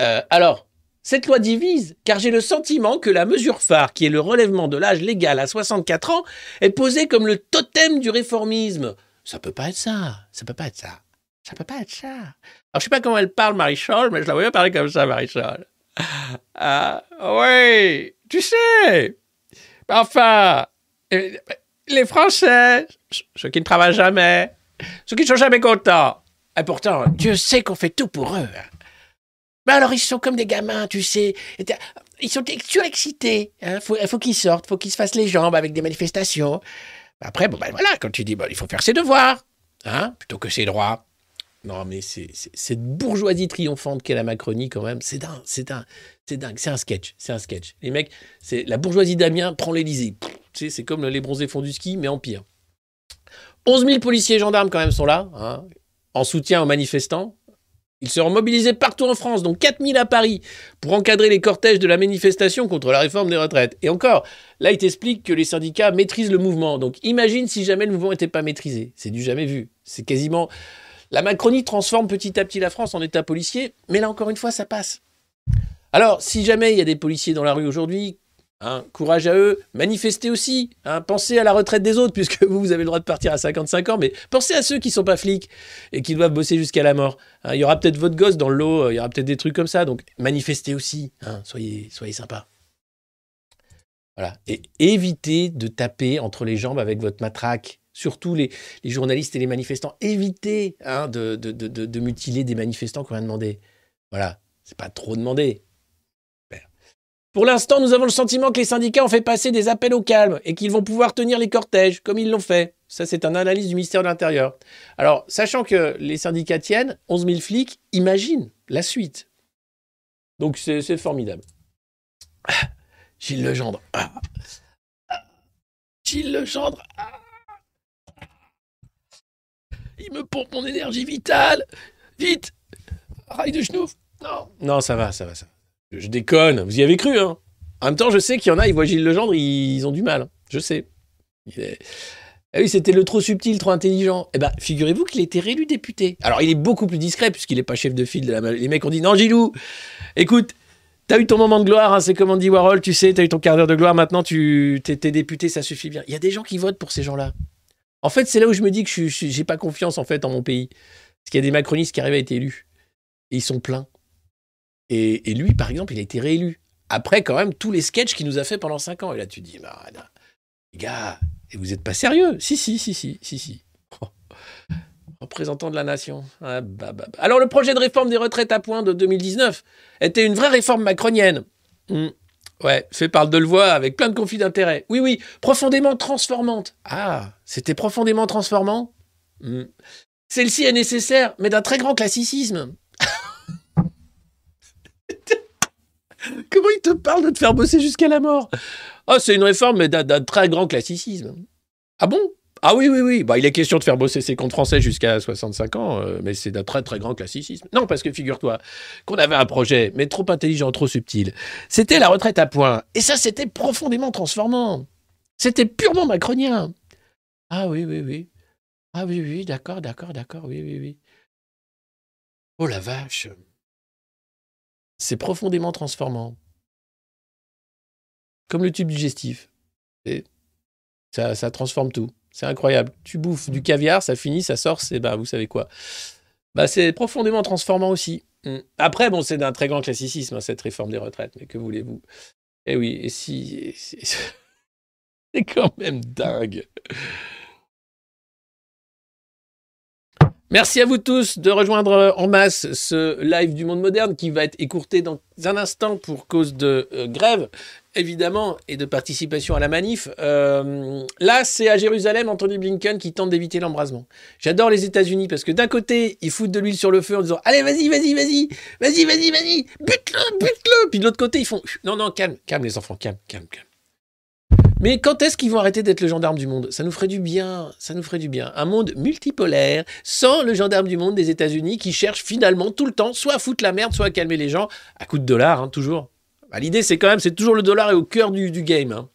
Euh, alors, cette loi divise, car j'ai le sentiment que la mesure phare, qui est le relèvement de l'âge légal à 64 ans, est posée comme le totem du réformisme. Ça peut pas être ça. Ça peut pas être ça. Ça peut pas être ça. Alors, je sais pas comment elle parle, Marie-Charles, mais je la voyais parler comme ça, Marie-Charles. Ah, oui, tu sais. Enfin, euh, les Français, ceux qui ne travaillent jamais, ceux qui ne sont jamais contents. Et pourtant, Dieu sait qu'on fait tout pour eux. Hein. Mais alors, ils sont comme des gamins, tu sais. Ils sont surexcités. Il faut, faut qu'ils sortent, faut qu'ils se fassent les jambes avec des manifestations. Après, bon, ben voilà, quand tu dis, bon, il faut faire ses devoirs, hein, plutôt que ses droits. Non, mais c'est cette bourgeoisie triomphante qu'est la Macronie, quand même, c'est dingue, c'est dingue, c'est dingue, c'est un sketch, c'est un sketch. Les mecs, c'est la bourgeoisie d'Amiens prend l'Elysée. C'est comme les bronzés font du ski, mais en pire. 11 000 policiers et gendarmes, quand même, sont là, hein, en soutien aux manifestants. Ils seront mobilisés partout en France, dont 4 000 à Paris, pour encadrer les cortèges de la manifestation contre la réforme des retraites. Et encore, là, il t'explique que les syndicats maîtrisent le mouvement. Donc imagine si jamais le mouvement n'était pas maîtrisé. C'est du jamais vu. C'est quasiment... La Macronie transforme petit à petit la France en État policier, mais là, encore une fois, ça passe. Alors, si jamais il y a des policiers dans la rue aujourd'hui, hein, courage à eux, manifestez aussi, hein, pensez à la retraite des autres, puisque vous, vous avez le droit de partir à 55 ans, mais pensez à ceux qui sont pas flics et qui doivent bosser jusqu'à la mort. Hein, il y aura peut-être votre gosse dans le lot, euh, il y aura peut-être des trucs comme ça, donc manifestez aussi, hein, soyez, soyez sympas. Voilà. Et évitez de taper entre les jambes avec votre matraque. Surtout les, journalistes et les manifestants. Évitez de, mutiler des manifestants ont rien demandé. Voilà, c'est pas trop demandé. Pour l'instant, nous avons le sentiment que les syndicats ont fait passer des appels au calme et qu'ils vont pouvoir tenir les cortèges comme ils l'ont fait. Ça, c'est une analyse du ministère de l'Intérieur. Alors, sachant que les syndicats tiennent, 11 000 flics, imagine la suite. Donc, c'est formidable. Ah, Gilles Legendre. Ah. Gilles Legendre. Ah. Il me pompe mon énergie vitale. Vite. Rail de genoux. Non. Non, ça va, ça va, ça va. Je, déconne. Vous y avez cru, hein? En même temps, je sais qu'il y en a, ils voient Gilles Legendre, ils, ont du mal. hein. Je sais. Ah oui, c'était le trop subtil, trop intelligent. Eh ben, figurez-vous qu'il a été réélu député. Alors, il est beaucoup plus discret puisqu'il n'est pas chef de file de la. Les mecs ont dit non, Gilou, écoute, t'as eu ton moment de gloire, hein, c'est comme Andy Warhol, tu sais, t'as eu ton quart d'heure de gloire, maintenant tu t'es député, ça suffit bien. Il y a des gens qui votent pour ces gens-là. En fait, c'est là où je me dis que je j'ai pas confiance en fait en mon pays. Parce qu'il y a des macronistes qui arrivent à être élus. Et ils sont pleins. Et, lui, par exemple, il a été réélu. Après, quand même, tous les sketchs qu'il nous a fait pendant 5 ans. Et là, tu dis, bah, les gars, vous êtes pas sérieux Si, si, si, si, si, si. Représentant de la nation. Ah, bah, bah, bah. Alors, le projet de réforme des retraites à points de 2019 était une vraie réforme macronienne. Hmm. Ouais, fait par le avec plein de conflits d'intérêts. Oui, oui, profondément transformante. Ah, c'était profondément transformant? Hmm. Celle-ci est nécessaire, mais d'un très grand classicisme. Comment il te parle de te faire bosser jusqu'à la mort? Oh, c'est une réforme, mais d'un très grand classicisme. Ah bon? Ah oui, oui, oui. Bah, il est question de faire bosser ses comptes français jusqu'à 65 ans, euh, mais c'est d'un très, très grand classicisme. Non, parce que figure-toi qu'on avait un projet, mais trop intelligent, trop subtil. C'était la retraite à points. Et ça, c'était profondément transformant. C'était purement macronien. Ah oui, oui, oui. Ah oui, oui, d'accord, d'accord, d'accord, oui, oui, oui. Oh la vache. C'est profondément transformant. Comme le tube digestif. Ça, transforme tout. C'est incroyable. Tu bouffes du caviar, ça finit, ça sort, c'est bah vous savez quoi. Bah c'est profondément transformant aussi. Mm. Après bon, c'est d'un très grand classicisme hein, cette réforme des retraites, mais que voulez-vous Eh oui, et si- c'est quand même dingue. Merci à vous tous de rejoindre en masse ce live du monde moderne qui va être écourté dans un instant pour cause de euh, grève, évidemment, et de participation à la manif. Euh, là, c'est à Jérusalem Anthony Blinken qui tente d'éviter l'embrasement. J'adore les États-Unis parce que d'un côté, ils foutent de l'huile sur le feu en disant Allez, vas-y, vas-y, vas-y, vas-y, vas-y, vas-y, bute-le, bute-le. Puis de l'autre côté, ils font Non, non, calme, calme les enfants, calme, calme, calme. Mais quand est-ce qu'ils vont arrêter d'être le gendarme du monde? Ça nous ferait du bien, ça nous ferait du bien. Un monde multipolaire, sans le gendarme du monde des États-Unis qui cherche finalement tout le temps soit à foutre la merde, soit à calmer les gens, à coup de dollars, hein, toujours. Bah, L'idée, c'est quand même, c'est toujours le dollar est au cœur du, game. hein.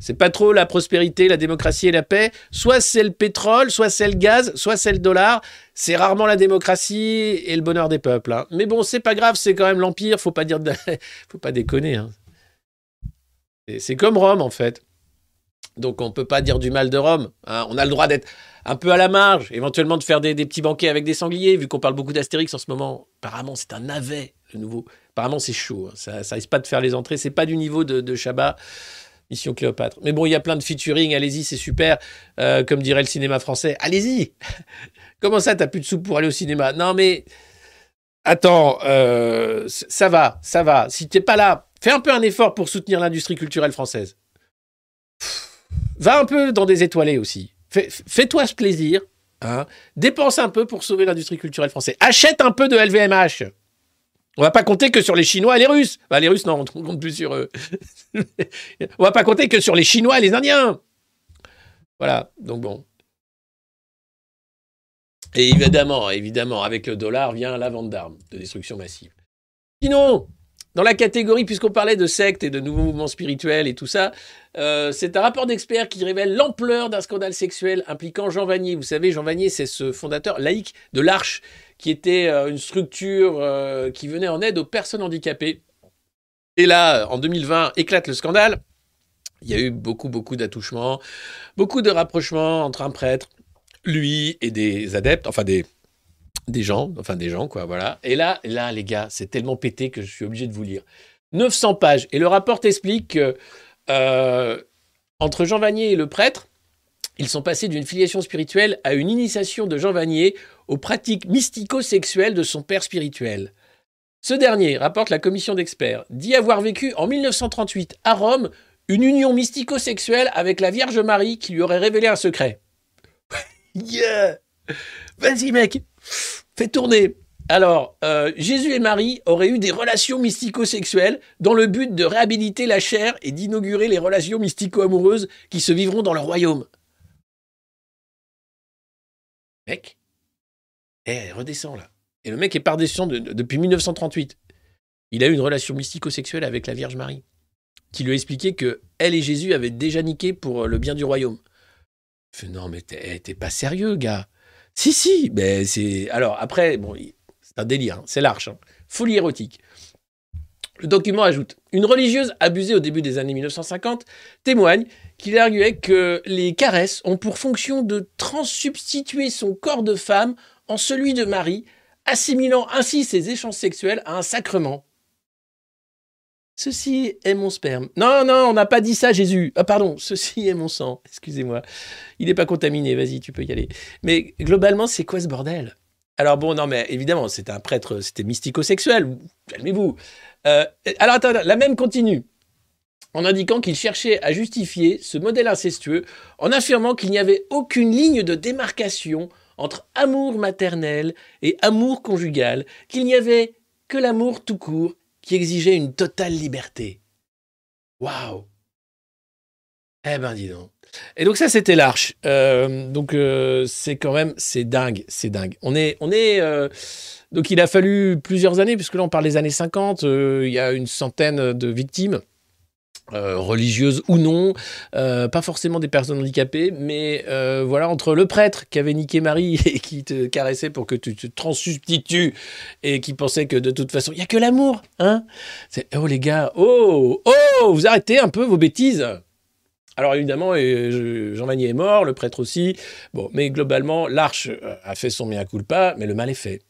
C'est pas trop la prospérité, la démocratie et la paix. Soit c'est le pétrole, soit c'est le gaz, soit c'est le dollar. C'est rarement la démocratie et le bonheur des peuples. hein. Mais bon, c'est pas grave, c'est quand même l'empire. Faut pas dire, faut pas déconner. hein. C'est comme Rome en fait. Donc on peut pas dire du mal de Rome. hein. On a le droit d'être un peu à la marge, éventuellement de faire des, petits banquets avec des sangliers, vu qu'on parle beaucoup d'Astérix en ce moment. Apparemment, c'est un navet, le nouveau. Apparemment, c'est chaud. hein. Ça, ça risque pas de faire les entrées. C'est pas du niveau de, de Chabat, Mission Cléopâtre. Mais bon, il y a plein de featuring. Allez-y, c'est super. Euh, comme dirait le cinéma français. Allez-y Comment ça, t'as plus de soupe pour aller au cinéma? Non, mais. Attends, euh, ça va, ça va. Si t'es pas là, fais un peu un effort pour soutenir l'industrie culturelle française. Va un peu dans des étoilés aussi. Fais- Fais-toi ce plaisir. hein. Dépense un peu pour sauver l'industrie culturelle française. Achète un peu de LVMH. On va pas compter que sur les Chinois et les Russes. Bah, les Russes, non, on compte plus sur eux. on va pas compter que sur les Chinois et les Indiens. Voilà, donc bon. Et évidemment, évidemment, avec le dollar vient la vente d'armes de destruction massive. Sinon, dans la catégorie, puisqu'on parlait de sectes et de nouveaux mouvements spirituels et tout ça, euh, c'est un rapport d'experts qui révèle l'ampleur d'un scandale sexuel impliquant Jean Vanier. Vous savez, Jean Vanier, c'est ce fondateur laïque de l'Arche, qui était euh, une structure euh, qui venait en aide aux personnes handicapées. Et là, en 2020, éclate le scandale. Il y a eu beaucoup, beaucoup d'attouchements, beaucoup de rapprochements entre un prêtre, lui et des adeptes, enfin des, des gens, enfin des gens, quoi, voilà. Et là, là, les gars, c'est tellement pété que je suis obligé de vous lire. 900 pages. Et le rapport explique que euh, entre Jean Vanier et le prêtre, Ils sont passés d'une filiation spirituelle à une initiation de Jean Vanier aux pratiques mystico-sexuelles de son père spirituel. Ce dernier, rapporte la commission d'experts, dit avoir vécu en 1938 à Rome une union mystico-sexuelle avec la Vierge Marie qui lui aurait révélé un secret. yeah Vas-y mec, fais tourner. Alors, euh, Jésus et Marie auraient eu des relations mystico-sexuelles dans le but de réhabiliter la chair et d'inaugurer les relations mystico-amoureuses qui se vivront dans leur royaume. Mec, eh, redescends là. Et le mec est par depuis 1938. Il a eu une relation mystico-sexuelle avec la Vierge Marie, qui lui a expliqué que elle et Jésus avaient déjà niqué pour euh, le bien du royaume. Fait, non mais eh, t'es pas sérieux, gars. Si, si, mais c'est... Alors après, bon, c'est un délire, hein, c'est l'arche. hein. Folie érotique. Le document ajoute Une religieuse abusée au début des années 1950 témoigne qu'il arguait que les caresses ont pour fonction de transsubstituer son corps de femme en celui de Marie, assimilant ainsi ses échanges sexuels à un sacrement. Ceci est mon sperme. Non, non, on n'a pas dit ça, Jésus. Ah, pardon, ceci est mon sang. Excusez-moi. Il n'est pas contaminé, vas-y, tu peux y aller. Mais globalement, c'est quoi ce bordel? Alors bon, non, mais évidemment, c'était un prêtre, c'était mystico-sexuel. Calmez-vous. Euh, alors attends, la même continue. En indiquant qu'il cherchait à justifier ce modèle incestueux en affirmant qu'il n'y avait aucune ligne de démarcation entre amour maternel et amour conjugal, qu'il n'y avait que l'amour tout court qui exigeait une totale liberté. Waouh Eh ben dis donc. Et donc ça c'était l'arche. Euh, donc euh, c'est quand même c'est dingue, c'est dingue. On est on est euh, donc il a fallu plusieurs années puisque là on parle des années 50, euh, il y a une centaine de victimes. Euh, religieuses ou non, euh, pas forcément des personnes handicapées, mais euh, voilà, entre le prêtre qui avait niqué Marie et qui te caressait pour que tu te transsubstitues et qui pensait que de toute façon, il y a que l'amour, hein C'est oh les gars, oh oh, vous arrêtez un peu vos bêtises. Alors évidemment, je- Jean Vanier est mort, le prêtre aussi. Bon, mais globalement, l'arche euh, a fait son mea culpa, mais le mal est fait.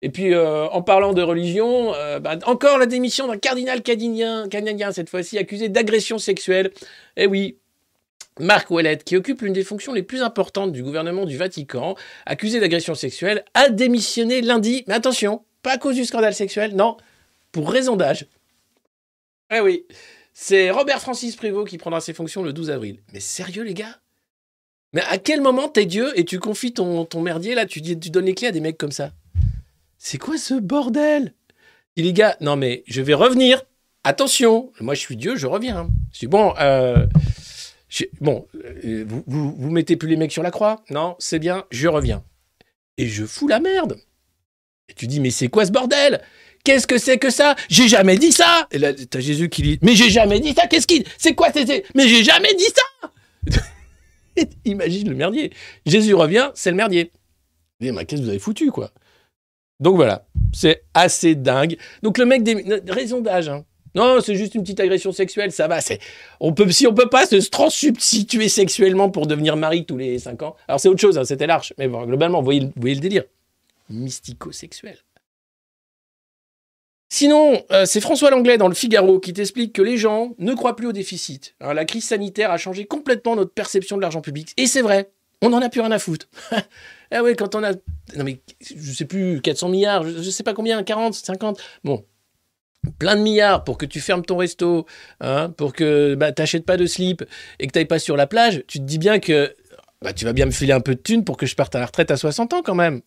Et puis, euh, en parlant de religion, euh, bah, encore la démission d'un cardinal canadien, canadien cette fois-ci, accusé d'agression sexuelle. Eh oui, Marc Ouellet, qui occupe l'une des fonctions les plus importantes du gouvernement du Vatican, accusé d'agression sexuelle, a démissionné lundi. Mais attention, pas à cause du scandale sexuel, non, pour raison d'âge. Eh oui, c'est Robert Francis Prévost qui prendra ses fonctions le 12 avril. Mais sérieux, les gars? Mais à quel moment t'es Dieu et tu confies ton, merdier là, tu, tu donnes les clés à des mecs comme ça? C'est quoi ce bordel? Et les gars, non mais je vais revenir. Attention, moi je suis Dieu, je reviens. Je dis bon, euh, bon, euh, vous, vous, mettez plus les mecs sur la croix? Non, c'est bien, je reviens. Et je fous la merde. Et tu dis mais c'est quoi ce bordel? Qu'est-ce que c'est que ça? J'ai jamais dit ça Et là, t'as Jésus qui dit Mais j'ai jamais dit ça Qu'est-ce qu'il. C'est quoi c'était Mais j'ai jamais dit ça Imagine le merdier. Jésus revient, c'est le merdier. Mais mais qu'est-ce que vous avez foutu, quoi? Donc voilà, c'est assez dingue. Donc le mec, des... raison d'âge, hein. Non, c'est juste une petite agression sexuelle, ça va. C'est, on peut, si on peut pas se transsubstituer sexuellement pour devenir mari tous les 5 ans. Alors c'est autre chose, hein, c'était l'arche. Mais globalement, vous voyez, le- délire. Mystico-sexuel. Sinon, euh, c'est François Langlais dans le Figaro qui t'explique que les gens ne croient plus au déficit. La crise sanitaire a changé complètement notre perception de l'argent public. Et c'est vrai, on n'en a plus rien à foutre. Ah oui, quand on a. Non, mais je sais plus, 400 milliards, je, je sais pas combien, 40, 50. Bon, plein de milliards pour que tu fermes ton resto, hein, pour que bah, tu n'achètes pas de slip et que tu n'ailles pas sur la plage, tu te dis bien que bah, tu vas bien me filer un peu de thunes pour que je parte à la retraite à 60 ans quand même.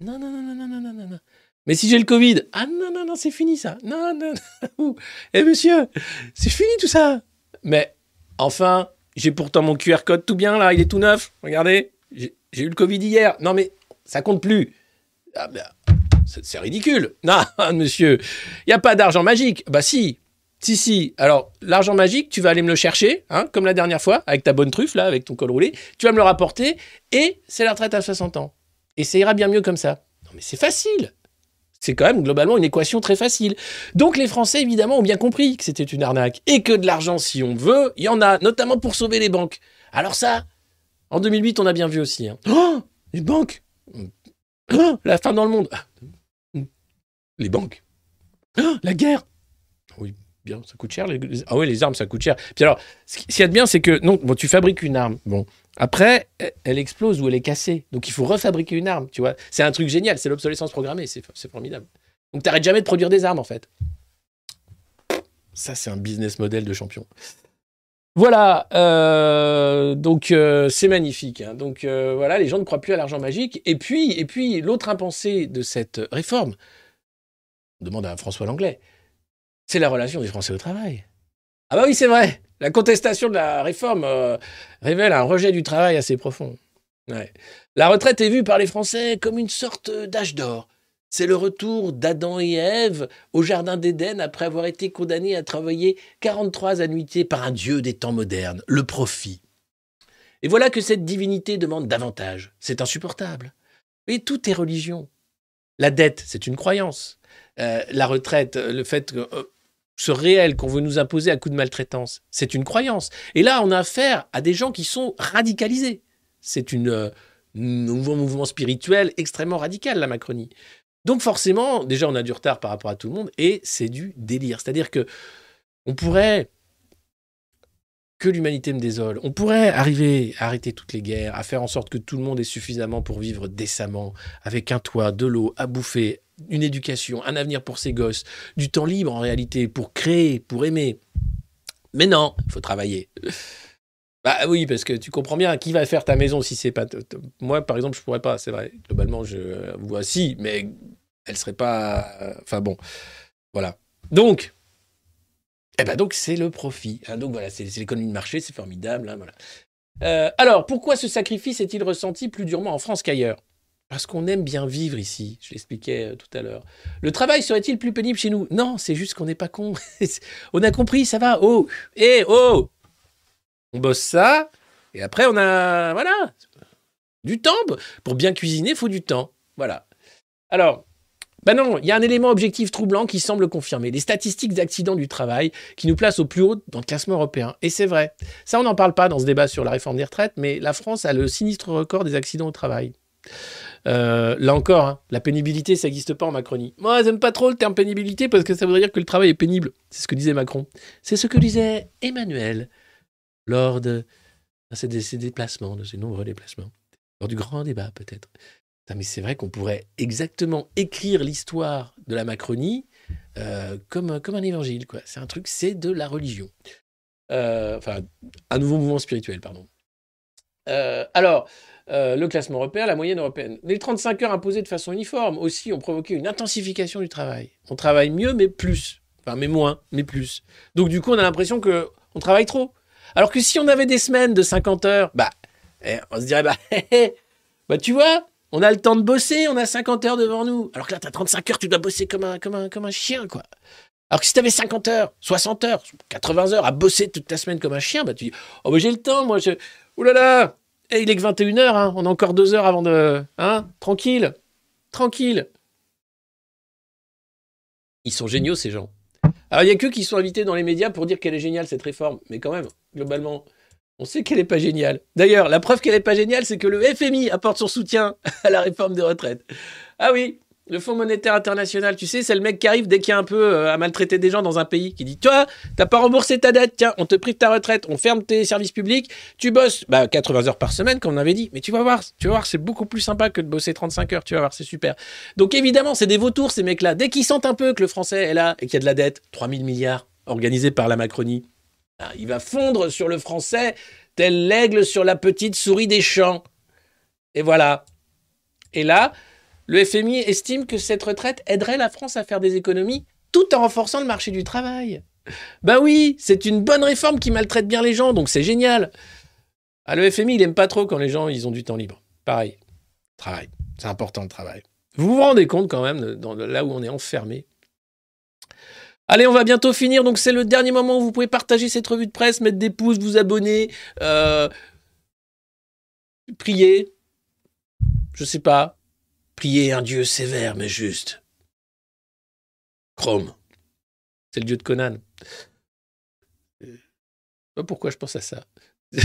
Non, non, non, non, non, non, non, non. Mais si j'ai le Covid, ah non, non, non, c'est fini ça. Non, non, non. Eh monsieur, c'est fini tout ça. Mais enfin, j'ai pourtant mon QR code tout bien là, il est tout neuf, regardez j'ai eu le Covid hier. Non mais ça compte plus. Ah, ben, c'est ridicule. Non, monsieur, il n'y a pas d'argent magique. Bah si, si, si. Alors, l'argent magique, tu vas aller me le chercher, hein, comme la dernière fois, avec ta bonne truffe, là, avec ton col roulé. Tu vas me le rapporter, et c'est la retraite à 60 ans. Et ça ira bien mieux comme ça. Non, mais c'est facile. C'est quand même globalement une équation très facile. Donc les Français, évidemment, ont bien compris que c'était une arnaque. Et que de l'argent, si on veut, il y en a, notamment pour sauver les banques. Alors ça, en 2008, on a bien vu aussi. hein. Oh, les banques Oh, La fin dans le monde Les banques Oh, La guerre Oui, bien, ça coûte cher. Les... Ah oui, les armes, ça coûte cher. Puis alors, ce qui- ce qu'il y a de bien, c'est que non, bon, tu fabriques une arme. Bon, Après, e- elle explose ou elle est cassée. Donc il faut refabriquer une arme, tu vois. C'est un truc génial, c'est l'obsolescence programmée, c'est formidable. Donc t'arrêtes jamais de produire des armes, en fait. Ça, c'est un business model de champion. Voilà, euh, donc euh, c'est magnifique. hein. Donc euh, voilà, les gens ne croient plus à l'argent magique. Et puis, et puis l'autre impensé de cette réforme, on demande à François Langlais, c'est la relation des Français au travail. Ah bah oui, c'est vrai. La contestation de la réforme révèle un rejet du travail assez profond. La retraite est vue par les Français comme une sorte d'âge d'or. C'est le retour d'Adam et Ève au Jardin d'Éden après avoir été condamnés à travailler 43 annuités par un dieu des temps modernes, le profit. Et voilà que cette divinité demande davantage. C'est insupportable. Et tout est religion. La dette, c'est une croyance. Euh, la retraite, le fait que euh, ce réel qu'on veut nous imposer à coup de maltraitance, c'est une croyance. Et là, on a affaire à des gens qui sont radicalisés. C'est euh, nouveau mouvement spirituel extrêmement radical, la Macronie. Donc forcément, déjà, on a du retard par rapport à tout le monde et c'est du délire. C'est-à-dire que on pourrait que l'humanité me désole. On pourrait arriver à arrêter toutes les guerres, à faire en sorte que tout le monde ait suffisamment pour vivre décemment, avec un toit, de l'eau, à bouffer, une éducation, un avenir pour ses gosses, du temps libre en réalité, pour créer, pour aimer. Mais non, il faut travailler. Bah oui, parce que tu comprends bien, qui va faire ta maison si c'est pas... Moi, par exemple, je pourrais pas, c'est vrai. Globalement, je vois si, mais elle serait pas... Enfin bon, voilà. Donc, eh ben donc c'est le profit. hein. donc voilà, c'est l'économie de marché, c'est formidable. hein, voilà. Euh, alors, pourquoi ce sacrifice est-il ressenti plus durement en France qu'ailleurs? Parce qu'on aime bien vivre ici, je l'expliquais euh, tout à l'heure. Le travail serait-il plus pénible chez nous? Non, c'est juste qu'on n'est pas con. on a compris, ça va. Oh, eh, oh On bosse ça, et après on a, voilà, du temps. Pour bien cuisiner, il faut du temps. Voilà. Alors, ben non, il y a un élément objectif troublant qui semble confirmer. Les statistiques d'accidents du travail qui nous placent au plus haut dans le classement européen. Et c'est vrai. Ça, on n'en parle pas dans ce débat sur la réforme des retraites, mais la France a le sinistre record des accidents au travail. Euh, là encore, hein, la pénibilité, ça n'existe pas en Macronie. Moi, j'aime pas trop le terme pénibilité parce que ça voudrait dire que le travail est pénible. C'est ce que disait Macron. C'est ce que disait Emmanuel lors de ses, dé- ses déplacements, de ses nombreux déplacements. Lors du grand débat, peut-être. Mais c'est vrai qu'on pourrait exactement écrire l'histoire de la Macronie euh, comme, comme un évangile. quoi. C'est un truc, c'est de la religion. Euh, enfin, un nouveau mouvement spirituel, pardon. Euh, alors, euh, le classement européen, la moyenne européenne. Les 35 heures imposées de façon uniforme aussi ont provoqué une intensification du travail. On travaille mieux, mais plus. Enfin, mais moins, mais plus. Donc, du coup, on a l'impression que on travaille trop. Alors que si on avait des semaines de 50 heures, bah, eh, on se dirait, bah, bah, tu vois, on a le temps de bosser, on a 50 heures devant nous. Alors que là, tu as 35 heures, tu dois bosser comme un, chien, quoi. Alors que si tu avais 50 heures, 60 heures, 80 heures à bosser toute ta semaine comme un chien, bah, tu dis, oh, bah, j'ai le temps, moi, je. Ouh là là Eh, il est que 21 heures, hein, on a encore deux heures avant de. Hein Tranquille Tranquille Ils sont géniaux, ces gens. Alors, il y a que qui sont invités dans les médias pour dire qu'elle est géniale, cette réforme. Mais quand même, globalement, on sait qu'elle n'est pas géniale. D'ailleurs, la preuve qu'elle n'est pas géniale, c'est que le FMI apporte son soutien à la réforme des retraites. Ah oui, le Fonds monétaire international, tu sais, c'est le mec qui arrive dès qu'il y a un peu euh, à maltraiter des gens dans un pays, qui dit Toi, t'as pas remboursé ta dette, tiens, on te prive ta retraite, on ferme tes services publics, tu bosses bah, 80 heures par semaine, comme on avait dit. Mais tu vas voir, tu vas voir, c'est beaucoup plus sympa que de bosser 35 heures, tu vas voir, c'est super. Donc évidemment, c'est des vautours, ces mecs-là. Dès qu'ils sentent un peu que le français est là et qu'il y a de la dette, 3000 milliards organisés par la Macronie, il va fondre sur le français tel l'aigle sur la petite souris des champs. Et voilà. Et là, le FMI estime que cette retraite aiderait la France à faire des économies tout en renforçant le marché du travail. Ben oui, c'est une bonne réforme qui maltraite bien les gens, donc c'est génial. Ah, le FMI, il aime pas trop quand les gens ils ont du temps libre. Pareil, travail, c'est important le travail. Vous vous rendez compte quand même, là où on est enfermé? Allez, on va bientôt finir, donc c'est le dernier moment où vous pouvez partager cette revue de presse, mettre des pouces, vous abonner, euh, prier, je sais pas, prier un dieu sévère mais juste. Chrome, c'est le dieu de Conan. Je sais pas pourquoi je pense à ça.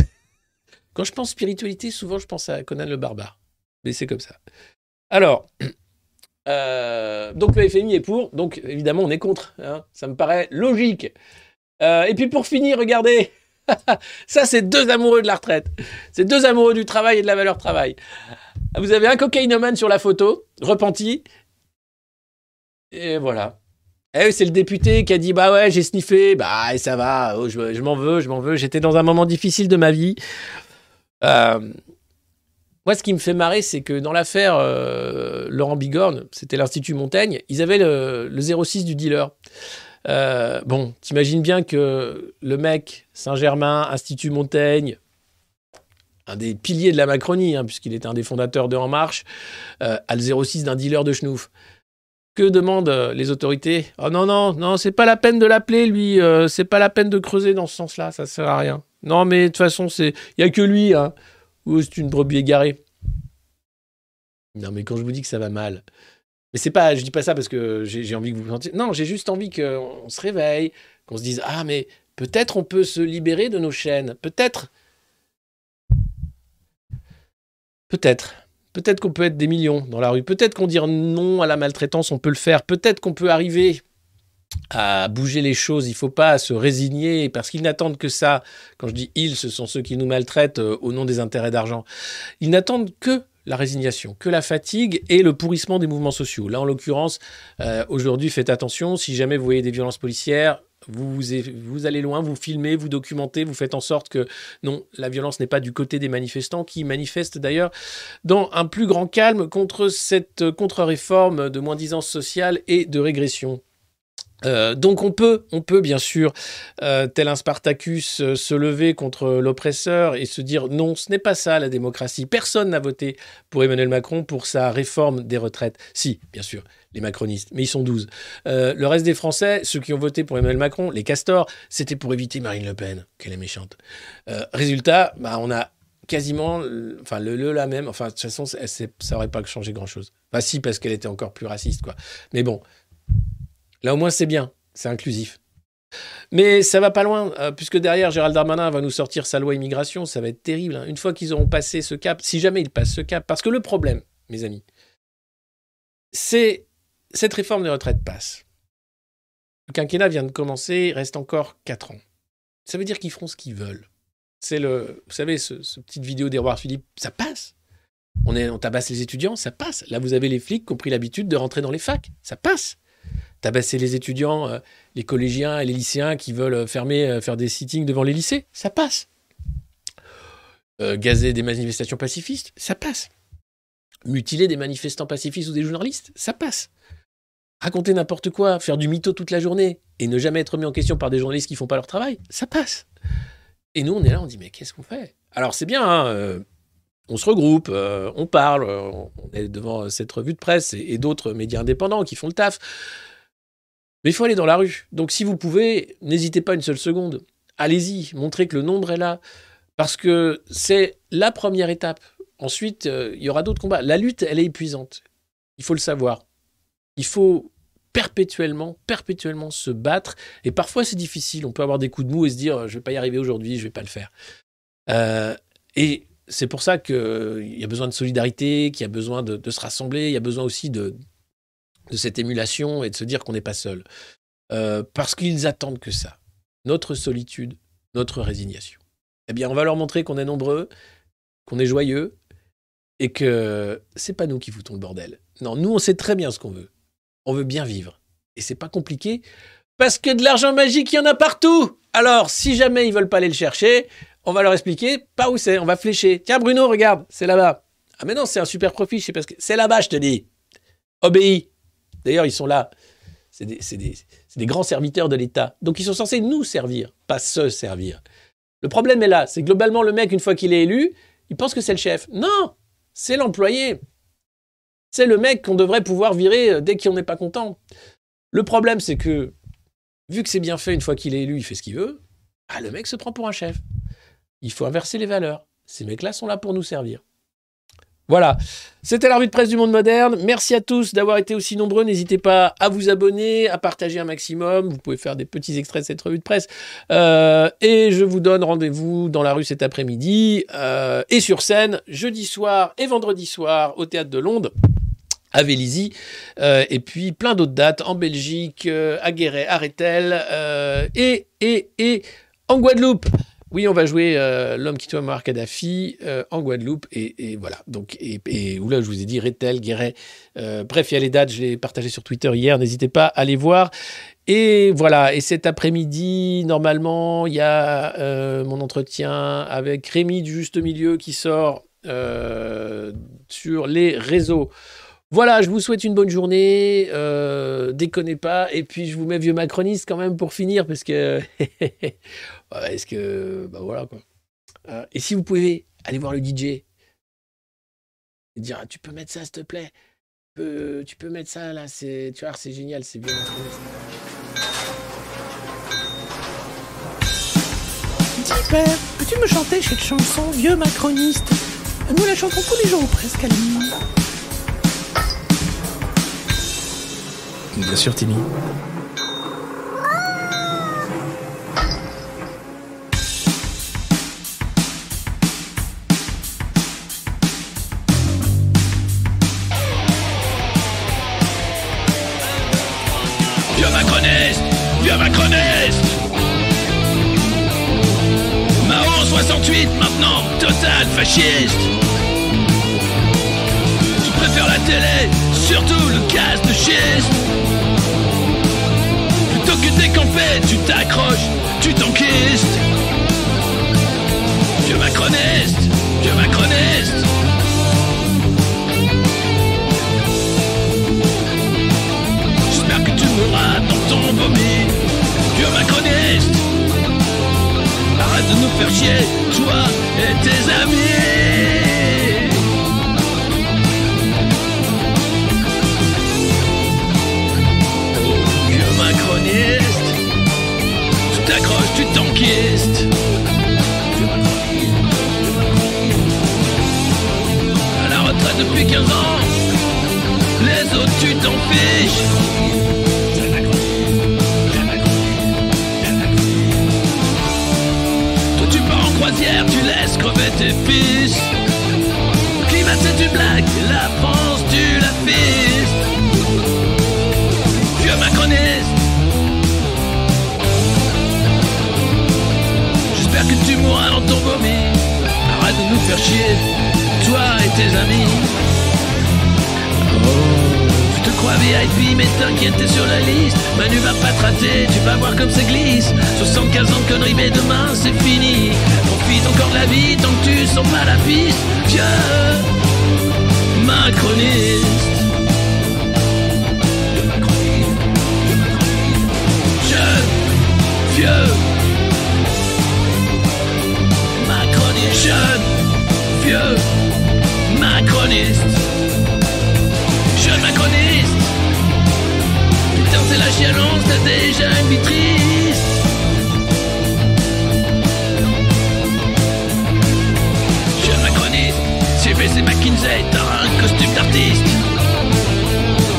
Quand je pense spiritualité, souvent je pense à Conan le barbare. Mais c'est comme ça. Alors, euh, donc le FMI est pour, donc évidemment on est contre. hein. Ça me paraît logique. Euh, et puis pour finir, regardez, Ça, c'est deux amoureux de la retraite. C'est deux amoureux du travail et de la valeur travail. Vous avez un cocaïnomane sur la photo, repenti. Et voilà. Eh c'est le député qui a dit Bah ouais, j'ai sniffé. Bah, et ça va, oh, je, je m'en veux, je m'en veux. J'étais dans un moment difficile de ma vie. Euh, moi, ce qui me fait marrer, c'est que dans l'affaire euh, Laurent Bigorne, c'était l'Institut Montaigne, ils avaient le, le 06 du dealer. Euh, bon, t'imagines bien que le mec, Saint-Germain, Institut Montaigne, un des piliers de la Macronie, hein, puisqu'il était un des fondateurs de En Marche, euh, a le 06 d'un dealer de schnouf. Que demandent les autorités? Oh non, non, non, c'est pas la peine de l'appeler, lui, c'est pas la peine de creuser dans ce sens-là, ça sert à rien. Non, mais de toute façon, il y a que lui, hein, ou c'est une brebis égarée? Non, mais quand je vous dis que ça va mal, mais c'est pas, je dis pas ça parce que j'ai envie que vous vous sentiez. Non, j'ai juste envie qu'on se réveille, qu'on se dise ah mais peut-être on peut se libérer de nos chaînes, peut-être, peut-être, peut-être qu'on peut être des millions dans la rue, peut-être qu'on dire non à la maltraitance, on peut le faire, peut-être qu'on peut arriver à bouger les choses. Il faut pas se résigner parce qu'ils n'attendent que ça. Quand je dis ils, ce sont ceux qui nous maltraitent euh, au nom des intérêts d'argent. Ils n'attendent que la résignation, que la fatigue et le pourrissement des mouvements sociaux. Là, en l'occurrence, euh, aujourd'hui, faites attention. Si jamais vous voyez des violences policières, vous, allez loin, vous filmez, vous documentez, vous faites en sorte que non, la violence n'est pas du côté des manifestants qui manifestent d'ailleurs dans un plus grand calme contre cette contre-réforme de moins-disance sociale et de régression. Euh, donc on peut, on peut bien sûr, euh, tel un Spartacus, euh, se lever contre l'oppresseur et se dire non, ce n'est pas ça la démocratie. Personne n'a voté pour Emmanuel Macron pour sa réforme des retraites. Si, bien sûr, les macronistes, mais ils sont 12. Euh, le reste des Français, ceux qui ont voté pour Emmanuel Macron, les castors, c'était pour éviter Marine Le Pen, qu'elle est méchante. Résultat, bah, on a quasiment, enfin le, le la même, enfin de toute façon, ça aurait pas changé grand-chose. Enfin si, parce qu'elle était encore plus raciste, quoi. Mais bon, là au moins c'est bien, c'est inclusif. Mais ça va pas loin, euh, puisque derrière, Gérald Darmanin va nous sortir sa loi immigration, ça va être terrible. hein. Une fois qu'ils auront passé ce cap, si jamais ils passent ce cap, parce que le problème, mes amis, c'est cette réforme des retraites passe. Le quinquennat vient de commencer, il reste encore 4 ans. Ça veut dire qu'ils feront ce qu'ils veulent. C'est le, vous savez, ce, ce petite vidéo d'Héroard Philippe, ça passe. On tabasse les étudiants, ça passe. Là, vous avez les flics qui ont pris l'habitude de rentrer dans les facs, ça passe. Tabasser les étudiants, euh, les collégiens et les lycéens qui veulent euh, fermer, euh, faire des sittings devant les lycées, ça passe. Gazer des manifestations pacifistes, ça passe. Mutiler des manifestants pacifistes ou des journalistes, ça passe. Raconter n'importe quoi, faire du mytho toute la journée et ne jamais être mis en question par des journalistes qui font pas leur travail, ça passe. Et nous, on est là, on dit mais qu'est-ce qu'on fait? Alors c'est bien, hein, on se regroupe, euh, on parle, euh, on est devant cette revue de presse et, d'autres médias indépendants qui font le taf. Mais il faut aller dans la rue. Donc si vous pouvez, n'hésitez pas une seule seconde. Allez-y, montrez que le nombre est là. Parce que c'est la première étape. Ensuite, euh, il y aura d'autres combats. La lutte, elle est épuisante. Il faut le savoir. Il faut perpétuellement, perpétuellement se battre. Et parfois, c'est difficile. On peut avoir des coups de mou et se dire, je vais pas y arriver aujourd'hui, je vais pas le faire. Et c'est pour ça qu'il y a besoin de solidarité, qu'il y a besoin de, se rassembler, il y a besoin aussi de, de cette émulation et de se dire qu'on n'est pas seul. Euh, parce qu'ils attendent que ça. Notre solitude, notre résignation. Eh bien, on va leur montrer qu'on est nombreux, qu'on est joyeux et que c'est pas nous qui foutons le bordel. Non, nous, on sait très bien ce qu'on veut. On veut bien vivre. Et c'est pas compliqué parce que de l'argent magique, il y en a partout. Alors, si jamais ils veulent pas aller le chercher, on va leur expliquer pas où c'est. On va flécher. Tiens, Bruno, regarde, c'est là-bas. Ah, mais non, c'est un super profit. Je sais pas ce que c'est là-bas, je te dis. Obéis. D'ailleurs, ils sont là. C'est des, des- grands serviteurs de l'État. Donc, ils sont censés nous servir, pas se servir. Le problème est là. C'est globalement, le mec, une fois qu'il est élu, il pense que c'est le chef. Non, c'est l'employé. C'est le mec qu'on devrait pouvoir virer euh, dès qu'on n'est pas content. Le problème, c'est que, vu que c'est bien fait une fois qu'il est élu, il fait ce qu'il veut, ah, le mec se prend pour un chef. Il faut inverser les valeurs. Ces mecs-là sont là pour nous servir. Voilà, c'était la revue de presse du monde moderne. Merci à tous d'avoir été aussi nombreux. N'hésitez pas à vous abonner, à partager un maximum. Vous pouvez faire des petits extraits de cette revue de presse. Euh, et je vous donne rendez-vous dans la rue cet après-midi euh, et sur scène jeudi soir et vendredi soir au théâtre de Londres à Vélizy, euh, et puis plein d'autres dates en Belgique, à Guéret, à Rethel, et, et, et en Guadeloupe. Oui, on va jouer euh, l'homme qui tue Muammar Kadhafi euh, en Guadeloupe. Et, voilà. Donc, et, là, je vous ai dit Rethel, Guéret. Euh, bref, il y a les dates. Je les ai partagées sur Twitter hier. N'hésitez pas à les voir. Et voilà. Et cet après-midi, normalement, il y a mon entretien avec Rémi du Juste Milieu qui sort sur les réseaux. Voilà, je vous souhaite une bonne journée. Euh, déconnez pas. Et puis, je vous mets vieux macroniste quand même pour finir parce que. Est-ce que. Bah voilà quoi. Euh, et si vous pouvez aller voir le DJ et dire ah, Tu peux mettre ça s'il te plaît tu peux, mettre ça là, c'est, tu vois, c'est génial, c'est bien. Père, peux-tu me chanter cette chanson, vieux macroniste? Nous la chantons tous les jours presque à la nuit. Bien sûr, Timmy. Vieux macroniste Vieux macroniste Mao 68 maintenant, total fasciste. Tu préfères la télé, surtout le gaz de schiste Que décamper, tu t'accroches, tu t'enquistes Vieux macroniste Vieux macroniste J'espère que tu mourras dans ton vomi. Vieux macroniste Arrête de nous faire chier, toi et tes amis t'accroches, tu t'enquistes. À la retraite depuis 15 ans Les autres tu t'en fiches. Toi tu pars en croisière, tu laisses crever tes fils chier, toi et tes amis. Tu te crois VIP mais t'inquiète t'es sur la liste. Manu va pas te rater, tu vas voir comme ça glisse. 75 ans de conneries mais demain c'est fini. Profite encore de la vie tant que tu sens pas la piste. Vieux macroniste. Vieux Macroniste Jeune, Macroniste. Jeune macroniste. Putain c'est la chialance, t'as déjà une vie triste Jeune macroniste CBC McKinsey, t'as un costume d'artiste.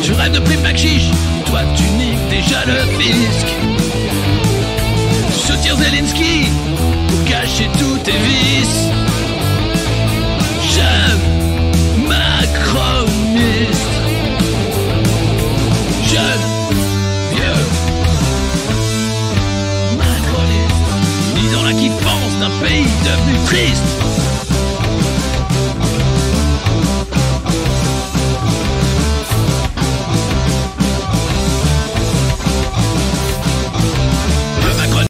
Tu rêves de prix Mac Chiche, toi tu niques déjà le fisc. Soutiens Zelensky pour cacher tous tes vices Macroniste Disons la